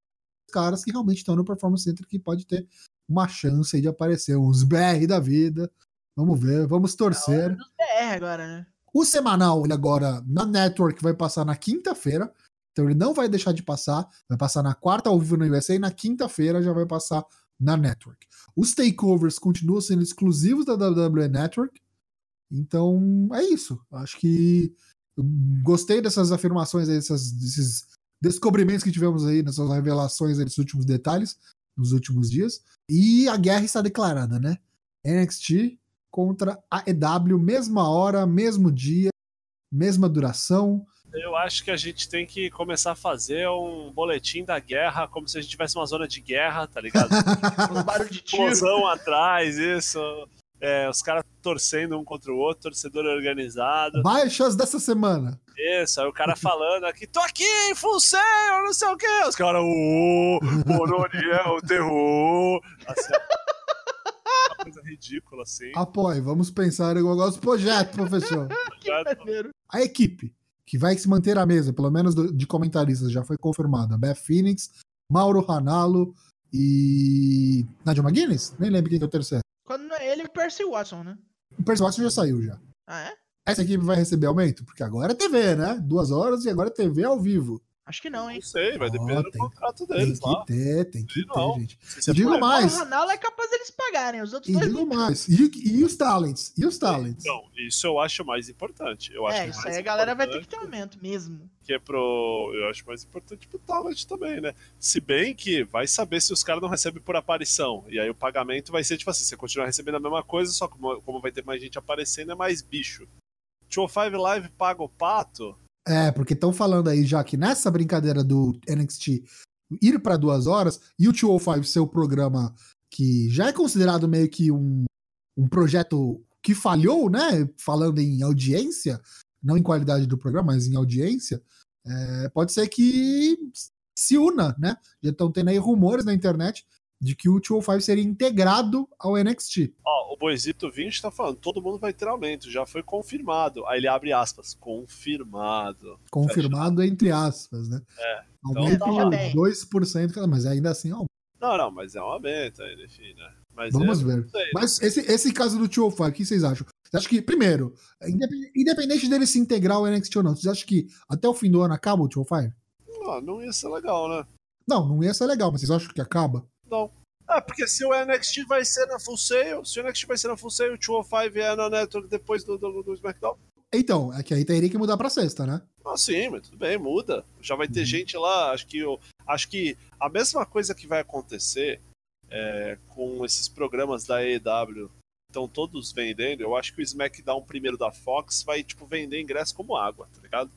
os caras que realmente estão no Performance Center que pode ter uma chance aí de aparecer uns BR da vida. Vamos ver, vamos torcer. Dos BR agora, né? O semanal, ele agora na Network vai passar na quinta-feira. Então ele não vai deixar de passar. Vai passar na quarta ao vivo no USA e na quinta-feira já vai passar na Network. Os takeovers continuam sendo exclusivos da WWE Network. Então é isso. Acho que eu gostei dessas afirmações aí, dessas, desses descobrimentos que tivemos aí, nessas revelações aí, desses últimos detalhes nos últimos dias. E a guerra está declarada, né? NXT contra a EW, mesma hora, mesmo dia, mesma duração. Eu acho que a gente tem que começar a fazer um boletim da guerra, como se a gente tivesse uma zona de guerra, tá ligado? Os barulhos de tiro. Explosão atrás, isso. É, os caras torcendo um contra o outro, torcedor organizado. Baixas dessa semana. Isso, aí o cara falando aqui, tô aqui, full sale, não sei o quê. Os caras, ô, Bononi é o terror. Assim, uma coisa ridícula, assim. Apoie, vamos pensar igual aos projetos, professor. Maneiro. A equipe que vai se manter à mesa, pelo menos de comentaristas, já foi confirmada. Beth Phoenix, Mauro Ranallo e. Nadia McGuinness? Nem lembro quem que é o terceiro. Quando não é ele, o Percy Watson, né? O Percy Watson já saiu já. Ah, é? Essa equipe vai receber aumento? Porque agora é TV, né? Duas horas e agora é TV ao vivo. Acho que não, hein? Não sei, vai depender do tem- contrato Tem deles que lá. ter, tem que Sei ter, não. gente. E digo mais. O Ranallo é capaz deles pagarem, os outros E dois digo não. mais. E, e os talents? E os talents? Então, isso eu acho mais importante. Eu acho É, isso aí a galera vai ter que ter aumento mesmo. que é pro. Eu acho mais importante pro talent também, né? Se bem que vai saber se os caras não recebem por aparição. E aí o pagamento vai ser tipo assim: você continua recebendo a mesma coisa, só que como, como vai ter mais gente aparecendo, é mais bicho. 205 Live paga o pato. É, porque estão falando aí já que nessa brincadeira do NXT ir para duas horas e o 205 ser o programa que já é considerado meio que um, um projeto que falhou, né? Falando em audiência, não em qualidade do programa, mas em audiência, é, pode ser que se una, né? Já estão tendo aí rumores na internet de que o 205 seria integrado ao NXT. Ó, o Boisito 20 tá falando, todo mundo vai ter aumento, já foi confirmado. Aí ele abre aspas, confirmado. Confirmado Fecha. entre aspas, né? É. Aumento então, tá 2%, mas ainda assim é um Não, não, mas é um aumento ainda, enfim, né? Mas Vamos é, ver. Sei, mas esse, esse caso do 205, o que vocês acham? Você acha que, primeiro, independente dele se integrar ao NXT ou não, vocês acham que até o fim do ano acaba o 205? Não, não ia ser legal, né? Não, não ia ser legal, mas vocês acham que acaba? Não. Ah, porque se o NXT vai ser na Full Sail, se o NXT vai ser na Full Sail, o 205 é na Network depois do, do, do SmackDown. Então, é que aí teria que mudar pra sexta, né? Ah, sim, mas tudo bem, muda. Já vai ter uhum. gente lá, acho que eu, acho que a mesma coisa que vai acontecer é, com esses programas da AEW estão todos vendendo, eu acho que o SmackDown primeiro da Fox vai, tipo, vender ingresso como água, tá ligado?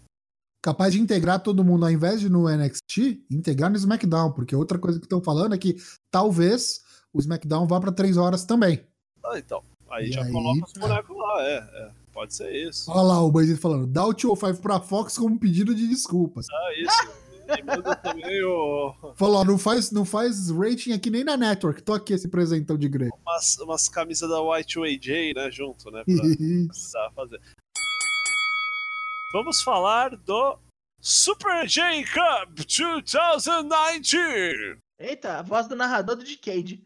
Capaz de integrar todo mundo, ao invés de no NXT, integrar no SmackDown, porque outra coisa que estão falando é que talvez o SmackDown vá para três horas também. Ah, então. Aí e já aí, coloca os bonecos lá, é, é, Pode ser isso. Olha lá o Boizito falando, dá o 205 pra Fox como pedido de desculpas. Ah, isso. manda também o. Falou, não faz, não faz rating aqui nem na network. Tô aqui esse presentão de grego. Umas, umas camisas da White AJ, né, junto, né? Pra fazer. Vamos falar do Super J Cup 2019. Eita, a voz do narrador do Decade.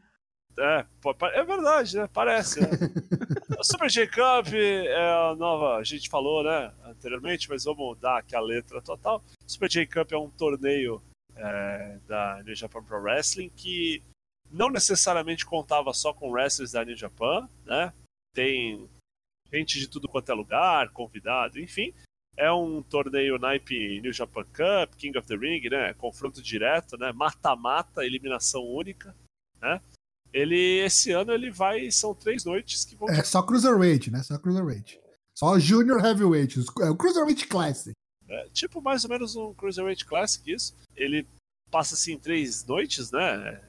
É, é verdade, né? Parece. Né? o Super J Cup é a nova. A gente falou, né? Anteriormente, mas vamos dar aqui a letra total. Super J Cup é um torneio é, da New Japan Pro Wrestling que não necessariamente contava só com wrestlers da New Japan, né? Tem gente de tudo quanto é lugar, convidado, enfim. É um torneio naipe New Japan Cup, King of the Ring, né? Confronto direto, né? Mata-mata, eliminação única, né? Ele, esse ano, ele vai. São três noites que vão. É só Cruiserweight, né? Só Cruiserweight. Só Junior Heavyweight. É o Cruiserweight Classic. É, tipo, mais ou menos um Cruiserweight Classic, isso. Ele passa assim três noites, né?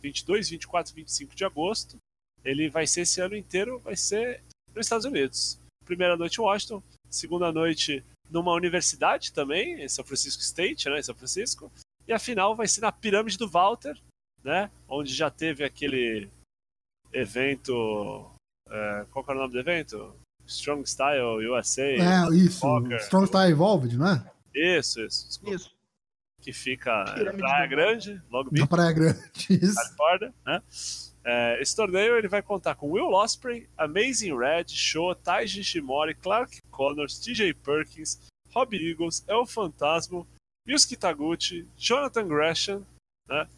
22, 24, 25 de agosto. Ele vai ser esse ano inteiro, vai ser nos Estados Unidos. Primeira noite Washington, segunda noite numa universidade também, em São Francisco State, né, em São Francisco. E a final vai ser na Pirâmide do Walter, né, onde já teve aquele evento. É, qual que era o nome do evento? Strong Style USA. É, isso. Poker. Strong Style Evolved, não é? Isso, isso. Desculpa. Isso. Que fica na Praia Grande, logo. Na Praia Grande, isso. Califórnia, né? É, esse torneio ele vai contar com Will Ospreay, Amazing Red, Show, Taiji Shimori, Clark Connors, TJ Perkins, Rob Eagles, El Fantasma, Yusuke Taguchi, Jonathan Gresham, né?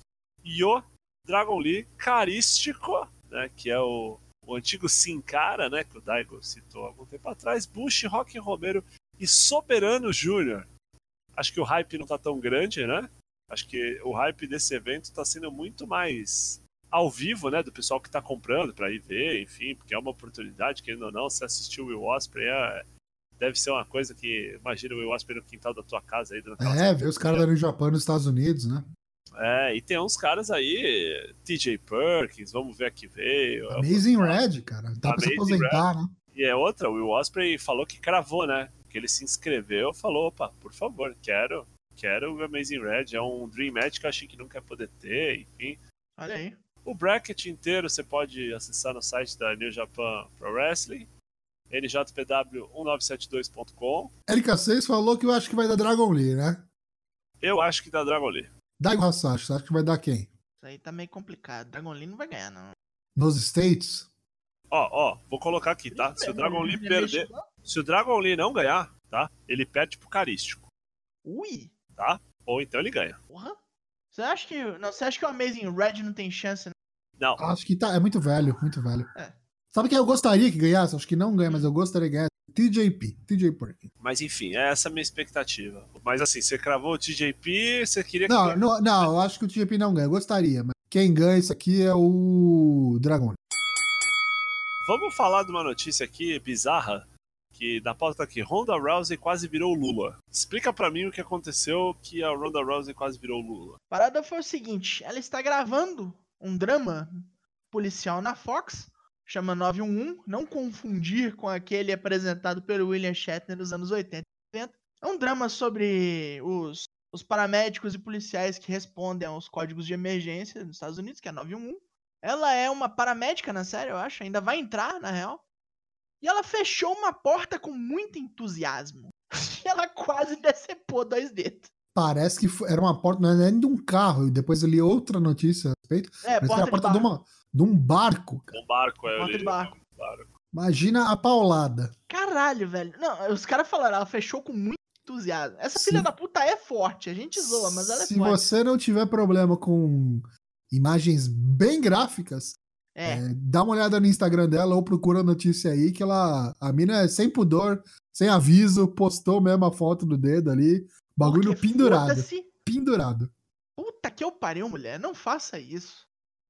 Yo, Dragon Lee, Carístico, né? Que é o, o antigo Sin Cara, né? Que o Daigo citou algum tempo atrás, Bush, Rock Romero e Soberano Jr. Acho que o hype não tá tão grande, né? Acho que o hype desse evento tá sendo muito mais ao vivo, né, do pessoal que está comprando para ir ver, enfim, porque é uma oportunidade, querendo ou não, se assistir o Will Osprey é, deve ser uma coisa que, imagina o Will Osprey no quintal da tua casa aí. É, ver os caras no Japão e nos Estados Unidos, né? É, e tem uns caras aí, TJ Perkins, vamos ver aqui veio. Amazing Red, cara, dá Amazing pra se aposentar, Red. né? E é outra, o Will Osprey falou que cravou, né? Que ele se inscreveu, falou, opa, por favor, quero, quero o Amazing Red, é um Dream Match que eu achei que nunca ia poder ter, enfim. Olha aí. O bracket inteiro você pode acessar no site da New Japan Pro Wrestling, njpw1972.com. LK6 falou que eu acho que vai dar Dragon Lee, né? Eu acho que dá Dragon Lee. Daigo Hasashi, você acha que vai dar quem? Isso aí tá meio complicado. Dragon Lee não vai ganhar, não. Nos States? Ó, ó, vou colocar aqui, tá? Se o Dragon Lee perder. Se o Dragon Lee não ganhar, tá? Ele perde pro Carístico. Ui! Tá? Ou então ele ganha. Porra! Você acha que. Não, você acha que o Amazing Red não tem chance? Não. Acho que tá, é muito velho, muito velho. É. Sabe quem eu gostaria que ganhasse? Acho que não ganha, mas eu gostaria que ganhasse. TJP, TJ Perkins. Mas enfim, é essa a minha expectativa. Mas assim, você cravou o TJP, você queria que. Não, não, não, eu acho que o TJP não ganha. Eu gostaria, mas quem ganha isso aqui é o Dragon. Vamos falar de uma notícia aqui bizarra. Que na pauta tá aqui, Ronda Rousey quase virou Lula. Explica para mim o que aconteceu que a Ronda Rousey quase virou Lula. A parada foi o seguinte: ela está gravando um drama policial na Fox, chama 911, não confundir com aquele apresentado pelo William Shatner nos anos 80 e 90. É um drama sobre os, os paramédicos e policiais que respondem aos códigos de emergência nos Estados Unidos, que é 911. Ela é uma paramédica na série, eu acho, ainda vai entrar, na real. E ela fechou uma porta com muito entusiasmo. E ela quase decepou dois dedos. Parece que era uma porta, não é nem de um carro. E depois eu li outra notícia respeito. É, que porta, era a porta de de, uma, de um barco. cara. Um barco, é Porta de li. barco. Um barco. Imagina a paulada. Caralho, velho. Não, os caras falaram, ela fechou com muito entusiasmo. Essa Se- filha da puta é forte. A gente zoa, mas ela é Se forte. você não tiver problema com imagens bem gráficas, É. é, dá uma olhada no Instagram dela ou procura a notícia aí que ela. A mina é sem pudor, sem aviso, postou mesmo a foto do dedo ali. Bagulho porque pendurado. Pendurado. Puta que eu pariu, mulher. Não faça isso.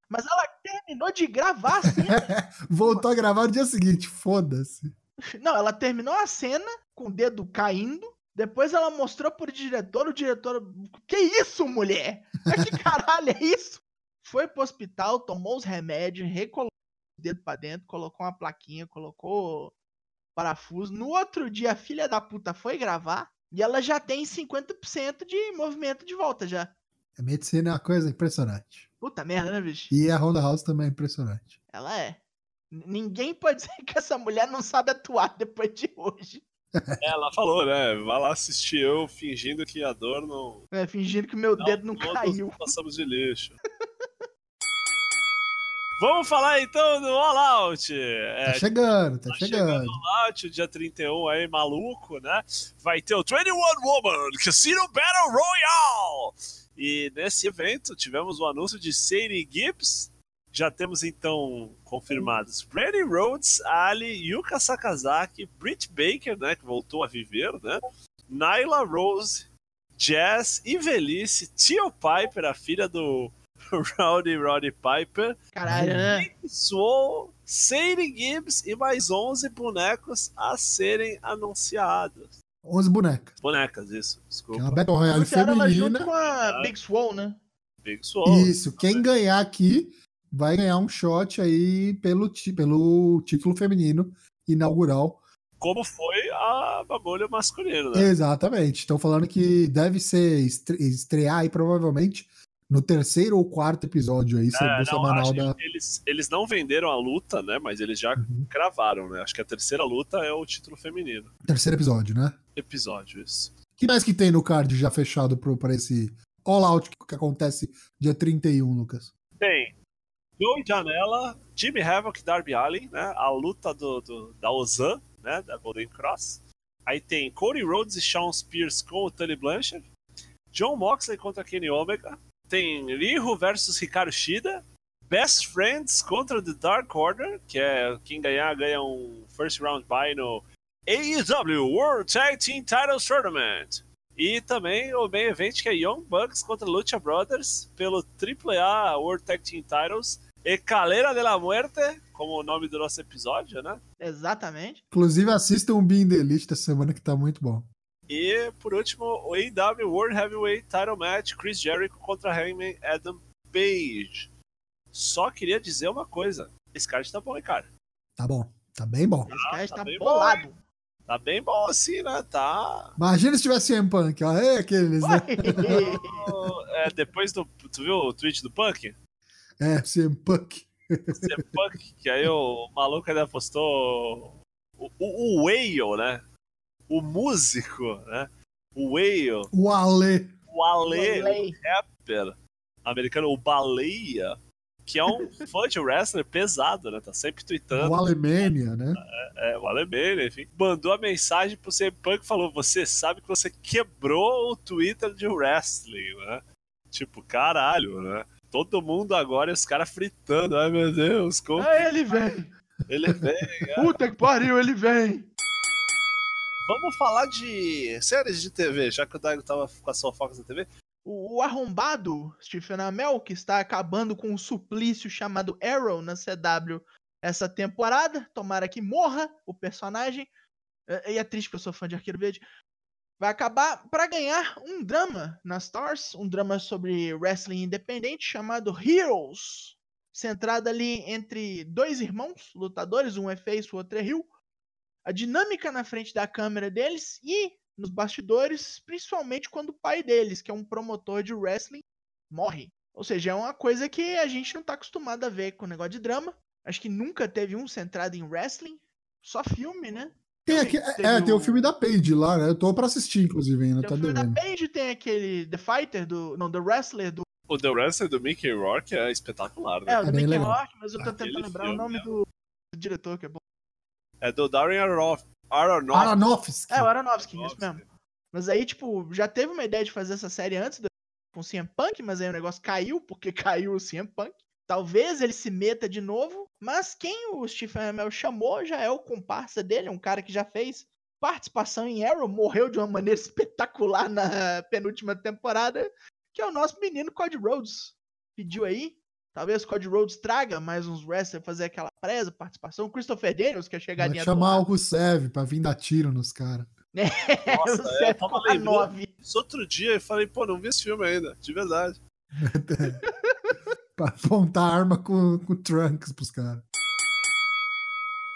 Mas ela terminou de gravar a cena. Voltou a gravar no dia seguinte, foda-se. Não, ela terminou a cena com o dedo caindo. Depois ela mostrou pro diretor, o diretor. Que isso, mulher? Mas que caralho é isso? Foi pro hospital, tomou os remédios, recolocou o dedo pra dentro, colocou uma plaquinha, colocou parafuso. No outro dia, a filha da puta foi gravar e ela já tem 50% de movimento de volta já. A medicina é uma coisa impressionante. Puta merda, né, bicho? E a Honda House também é impressionante. Ela é. Ninguém pode dizer que essa mulher não sabe atuar depois de hoje. Ela falou, né? Vai lá assistir eu fingindo que a dor não. É, fingindo que meu dedo não caiu. Passamos de lixo. Vamos falar então do All Out. Tá É, chegando, tá tá chegando. chegando o All Out, o dia 31 aí, maluco, né? Vai ter o 21 Woman Casino Battle Royale. E nesse evento tivemos o anúncio de Sadie Gibbs. Já temos então confirmados Brandy Rhodes, Ali, Yuka Sakazaki, Britt Baker, né, que voltou a viver, né? Nyla Rose, Jazz, Ivelice, Tio Piper, a filha do Rowdy Roddy Piper, Caralho, né? Swole, Sadie Gibbs e mais 11 bonecos a serem anunciados. 11 bonecas. Bonecas, isso, Que é desculpa. uma Battle Royale Anunciaram ela junto feminina. com a Big Swole, né? Big Swole. Isso, quem ganhar aqui vai ganhar um shot aí pelo, pelo título feminino inaugural. Como foi a bagulho masculino, né? Exatamente. Estão falando que deve ser estre- estrear aí provavelmente no terceiro ou quarto episódio aí, É, não, semanal da. eles, eles não venderam a luta, né? Mas eles já Uhum. cravaram, né? Acho que a terceira luta é o título feminino. Terceiro episódio, né? Episódio, isso. O que mais que tem no card já fechado pro, pra esse All Out que, acontece dia 31, Lucas? Tem Joey Janela, Jimmy Havoc, Darby Allin, né? A luta do, do- da Ozan, né? Da Golden Cross. Aí tem Cody Rhodes e Shawn Spears com o Tully Blanchard. John Moxley contra Kenny Omega. Tem Riho versus Hikaru Shida. Best Friends contra The Dark Order, que é quem ganhar ganha um first round bye no AEW World Tag Team Titles Tournament. E também o main event que é Young Bucks contra Lucha Brothers pelo AAA World Tag Team Titles. E Calera de la Muerte, como o nome do nosso episódio, né? Exatamente. Inclusive, assistam o Being the Elite dessa semana que tá muito bom. E por último, o AEW World Heavyweight Title Match, Chris Jericho contra Hangman Adam Page. Só queria dizer uma coisa: esse card tá bom, hein, cara? Tá bom, tá bem bom. Esse cara tá está bem bom, bolado. Tá bem bom assim, né? Tá. Imagina se tivesse CM Punk, ó. É aqueles, né? É, depois do. Tu viu o tweet do Punk? É, CM Punk. CM Punk, que aí o maluco ainda postou o, o, o Whale, né? O músico, né? O Whale, O Ale. o Ale, Lei. rapper americano, o Baleia, que é um fã de wrestler pesado, né? Tá sempre tweetando. O Alemania, né? É, o Alemania, enfim. Mandou a mensagem pro CM Punk e falou: Você sabe que você quebrou o Twitter de wrestling, né? Tipo, caralho, né? Todo mundo agora, os caras fritando. Ai meu Deus, como Ah, ele vem. ele vem. Puta que pariu, ele vem. Vamos falar de séries de TV, já que o Daigo tava com a sua foca na TV. O, o arrombado Stephen Amell, que está acabando com um suplício chamado Arrow na CW essa temporada, tomara que morra o personagem. E é triste que eu sou fã de Arqueiro Verde. Vai acabar para ganhar um drama na Stars, um drama sobre wrestling independente chamado Heroes. centrada ali entre dois irmãos lutadores, um é face, o outro é heel. A dinâmica na frente da câmera deles e nos bastidores, principalmente quando o pai deles, que é um promotor de wrestling, morre. Ou seja, é uma coisa que a gente não tá acostumado a ver com o negócio de drama. Acho que nunca teve um centrado em wrestling. Só filme, né? Tem aqui, é, tem o filme da Paige lá, né? Eu tô pra assistir, inclusive, ainda. Tem tá o filme devendo. da Paige, tem aquele The Fighter, do. Não, The Wrestler do. O The Wrestler do Mickey Rourke é espetacular, né? É, o do É Mickey legal. Rourke, mas eu tô Aquele tentando lembrar o nome é- do, do diretor, que é bom. É do Darren Aronof- Aronofsky. Aronofsky. É, o Aronofsky, isso Aronofsky. mesmo. Mas aí, tipo, já teve uma ideia de fazer essa série antes do, com o CM Punk, mas aí o negócio caiu, porque caiu o CM Punk. Talvez ele se meta de novo, mas quem o Stephen Amell chamou já é o comparsa dele, um cara que já fez participação em Arrow, morreu de uma maneira espetacular na penúltima temporada, que é o nosso menino Cody Rhodes. Pediu aí, talvez Cody Rhodes traga mais uns wrestlers fazer aquela presa, participação. Christopher Daniels, que é a Vai chegadinha chamar o Rusev pra vir dar tiro nos caras. Nossa, Você é, eu tava lembrando. outro dia eu falei, pô, não vi esse filme ainda, de verdade. pra apontar arma com, com Trunks pros caras.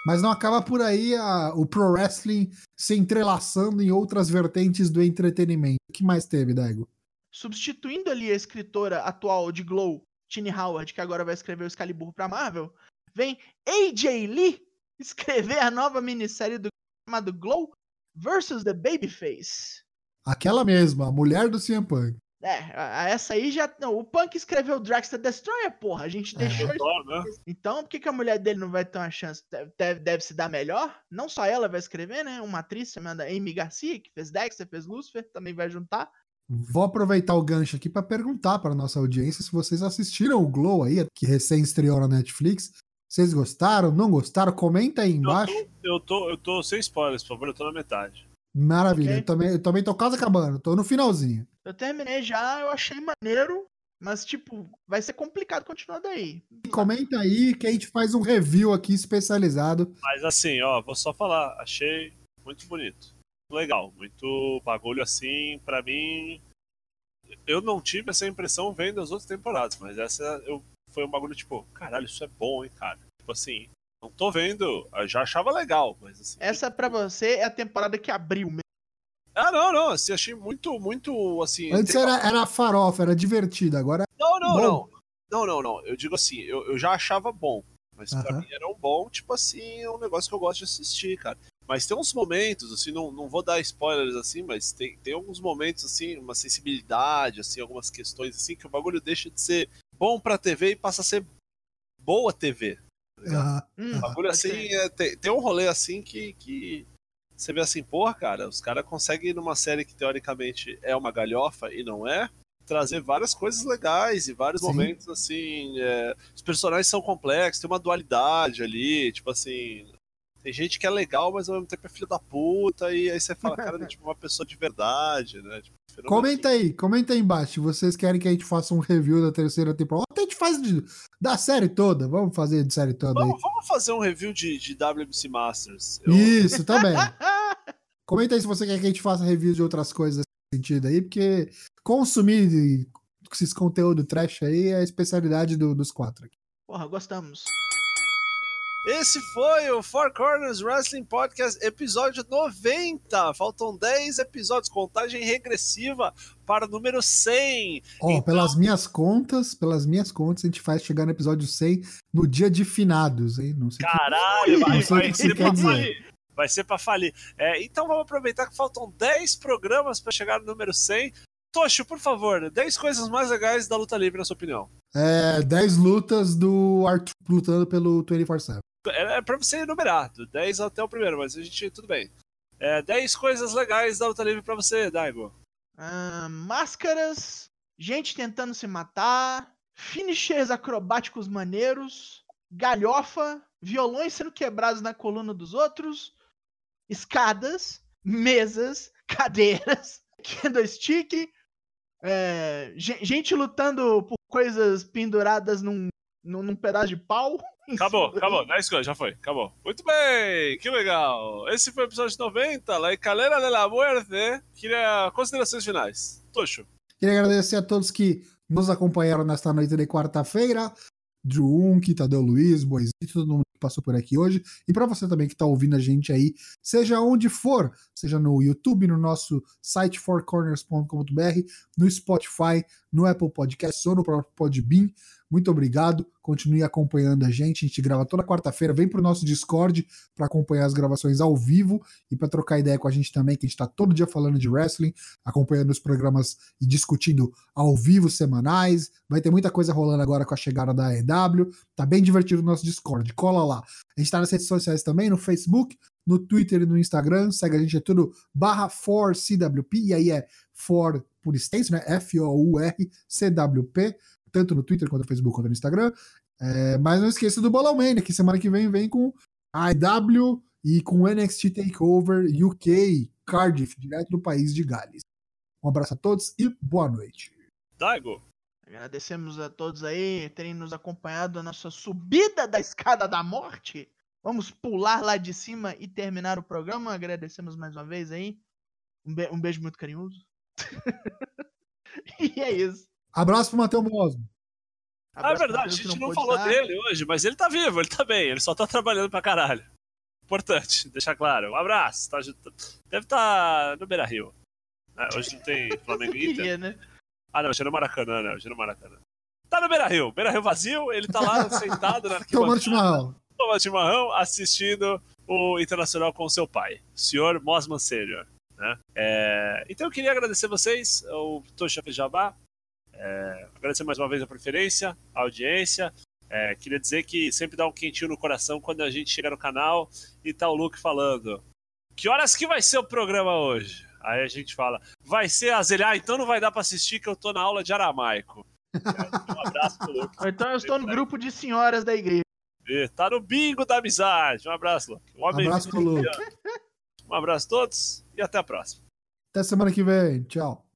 Mas não acaba por aí a- o pro wrestling se entrelaçando em outras vertentes do entretenimento. O que mais teve, Daigo? substituindo ali a escritora atual de Glow, Tini Howard, que agora vai escrever o Excalibur pra Marvel, vem AJ Lee escrever a nova minissérie do chamado Glow versus the Babyface. Aquela mesma, a mulher do CM Punk. É, essa aí já. Não, o Punk escreveu Dragster Destroyer, porra. A gente É. deixou isso. Né? Então, por que, que a mulher dele não vai ter uma chance? Deve, deve, deve se dar melhor? Não só ela vai escrever, né? Uma atriz chamada Amy Garcia, que fez Dexter, fez Lucifer, também vai juntar. Vou aproveitar o gancho aqui pra perguntar para nossa audiência se vocês assistiram o Glow aí, que recém estreou na Netflix. Vocês gostaram? Não gostaram? Comenta aí embaixo. Eu tô, eu tô sem spoilers, por favor, eu tô na metade. Maravilha. Ok. Eu, também, eu também tô quase acabando, tô no finalzinho. Eu terminei já, eu achei maneiro, mas, tipo, vai ser complicado continuar daí. Comenta aí que a gente faz um review aqui especializado. Mas assim, ó, vou só falar, achei muito bonito. Legal, muito bagulho assim, pra mim. Eu não tive essa impressão vendo as outras temporadas, mas essa eu, foi um bagulho tipo, caralho, isso é bom, hein, cara. Tipo assim, não tô vendo, eu já achava legal, mas assim. Essa pra você é a temporada que abriu mesmo. Ah, não, não, assim, achei muito, muito, assim. Antes tem- era, era farofa, era divertido. Agora Não, não, bom. não. Não, não, não. Eu digo assim, eu, eu já achava bom. Mas pra Aham. mim era um bom, tipo assim, um negócio que eu gosto de assistir, cara. Mas tem uns momentos, assim, não, não vou dar spoilers assim, mas tem, tem alguns momentos, assim, uma sensibilidade, assim, algumas questões, assim, que o bagulho deixa de ser bom pra TV e passa a ser boa TV. ah, Hum, O bagulho assim, é, tem, tem um rolê assim que, que você vê assim, porra, cara, os caras conseguem numa série que teoricamente é uma galhofa e não é, trazer várias coisas legais e vários Sim. momentos assim. é, os personagens são complexos, tem uma dualidade ali, tipo assim. Tem gente que é legal, mas ao mesmo tempo é filho da puta, e aí você fala, cara, é tipo uma pessoa de verdade, né? Tipo, fenômeno comenta aí, comenta aí embaixo. Se vocês querem que a gente faça um review da terceira temporada, até a gente faz de- da série toda. Vamos fazer de série toda aí. Vamos, vamos fazer um review de, de WBC Masters. Eu- Isso, também. Comenta aí se você quer que a gente faça review de outras coisas nesse sentido aí, porque consumir esses conteúdo trash aí é a especialidade do- dos quatro aqui. Porra, gostamos. Esse foi o Four Corners Wrestling Podcast, episódio 90. Faltam 10 episódios, contagem regressiva para o número 100. Ó, Então- pelas minhas contas, pelas minhas contas, a gente faz chegar no episódio 100 no dia de finados, hein? Não sei o que- Caralho, vai, Não sei vai que você quer pra dizer. falir. Vai ser pra falir. É, então vamos aproveitar que faltam 10 programas para chegar no número 100. Tocho, por favor, 10 coisas mais legais da luta livre, na sua opinião. É, 10 lutas do Arthur lutando pelo 24-7. É, é pra você enumerar, do 10 até o primeiro, mas a gente, tudo bem. É, 10 coisas legais da luta livre pra você, Daigo. Ah, máscaras, gente tentando se matar, finishers acrobáticos maneiros, galhofa, violões sendo quebrados na coluna dos outros, escadas, mesas, cadeiras, candlestick, é, ge- gente lutando por coisas penduradas num, num, num pedaço de pau. Acabou, acabou, 10 coisas, já foi, acabou. Muito bem, que legal. Esse foi o episódio 90, La Escalera de la Muerte. Queria considerações finais. Tocho. Queria agradecer a todos que nos acompanharam nesta noite de quarta-feira. Drew Unk, Tadeu Luiz, Boisito, todo mundo que passou por aqui hoje. E para você também que está ouvindo a gente aí, seja onde for, seja no YouTube, no nosso site fourcorners.com.br, no Spotify, no Apple Podcasts ou no próprio Podbean. Muito obrigado. Continue acompanhando a gente. A gente grava toda quarta-feira. Vem para o nosso Discord para acompanhar as gravações ao vivo e para trocar ideia com a gente também, que a gente está todo dia falando de wrestling, acompanhando os programas e discutindo ao vivo semanais. Vai ter muita coisa rolando agora com a chegada da EW. Tá bem divertido o nosso Discord. Cola lá. A gente está nas redes sociais também, no Facebook, no Twitter e no Instagram. Segue a gente, é tudo barra 4CWP, e aí é for por extenso, né? F-O-U-R-C-W-P tanto no Twitter quanto no Facebook quanto no Instagram. É, mas não esqueça do Bolão Mania, que semana que vem vem com a IW e com o NXT Takeover UK Cardiff, direto do país de Gales. Um abraço a todos e boa noite. Daigo. Agradecemos a todos aí terem nos acompanhado na nossa subida da escada da morte. Vamos pular lá de cima e terminar o programa. Agradecemos mais uma vez aí. Um, be um beijo muito carinhoso. e é isso. Abraço pro Matheus Mosmo. Ah, é verdade, a gente não, não falou estar. dele hoje, mas ele tá vivo, ele tá bem, ele só tá trabalhando pra caralho. Importante, deixar claro. Um abraço. Tá, deve estar tá no Beira Rio. É, hoje não tem Flamengo e Inter. né? Ah, não, hoje é no Maracanã, né? Hoje é no Maracanã. Tá no Beira Rio, Beira Rio vazio, ele tá lá sentado na Tomando chimarrão. Tomando chimarrão, assistindo o Internacional com seu pai, o senhor Mosman Senior. Né? É... Então eu queria agradecer vocês, o Tosha Jabá, é, agradecer mais uma vez a preferência, a audiência. É, queria dizer que sempre dá um quentinho no coração quando a gente chega no canal e tá o Luke falando: Que horas que vai ser o programa hoje? Aí a gente fala: Vai ser a Zelha, ah, então não vai dar para assistir que eu tô na aula de aramaico. É, um abraço pro Luke. Então eu estou no grupo de senhoras da igreja. E tá no bingo da amizade. Um abraço, Luke. Um abraço pro Luke. Um abraço a todos e até a próxima. Até semana que vem. Tchau.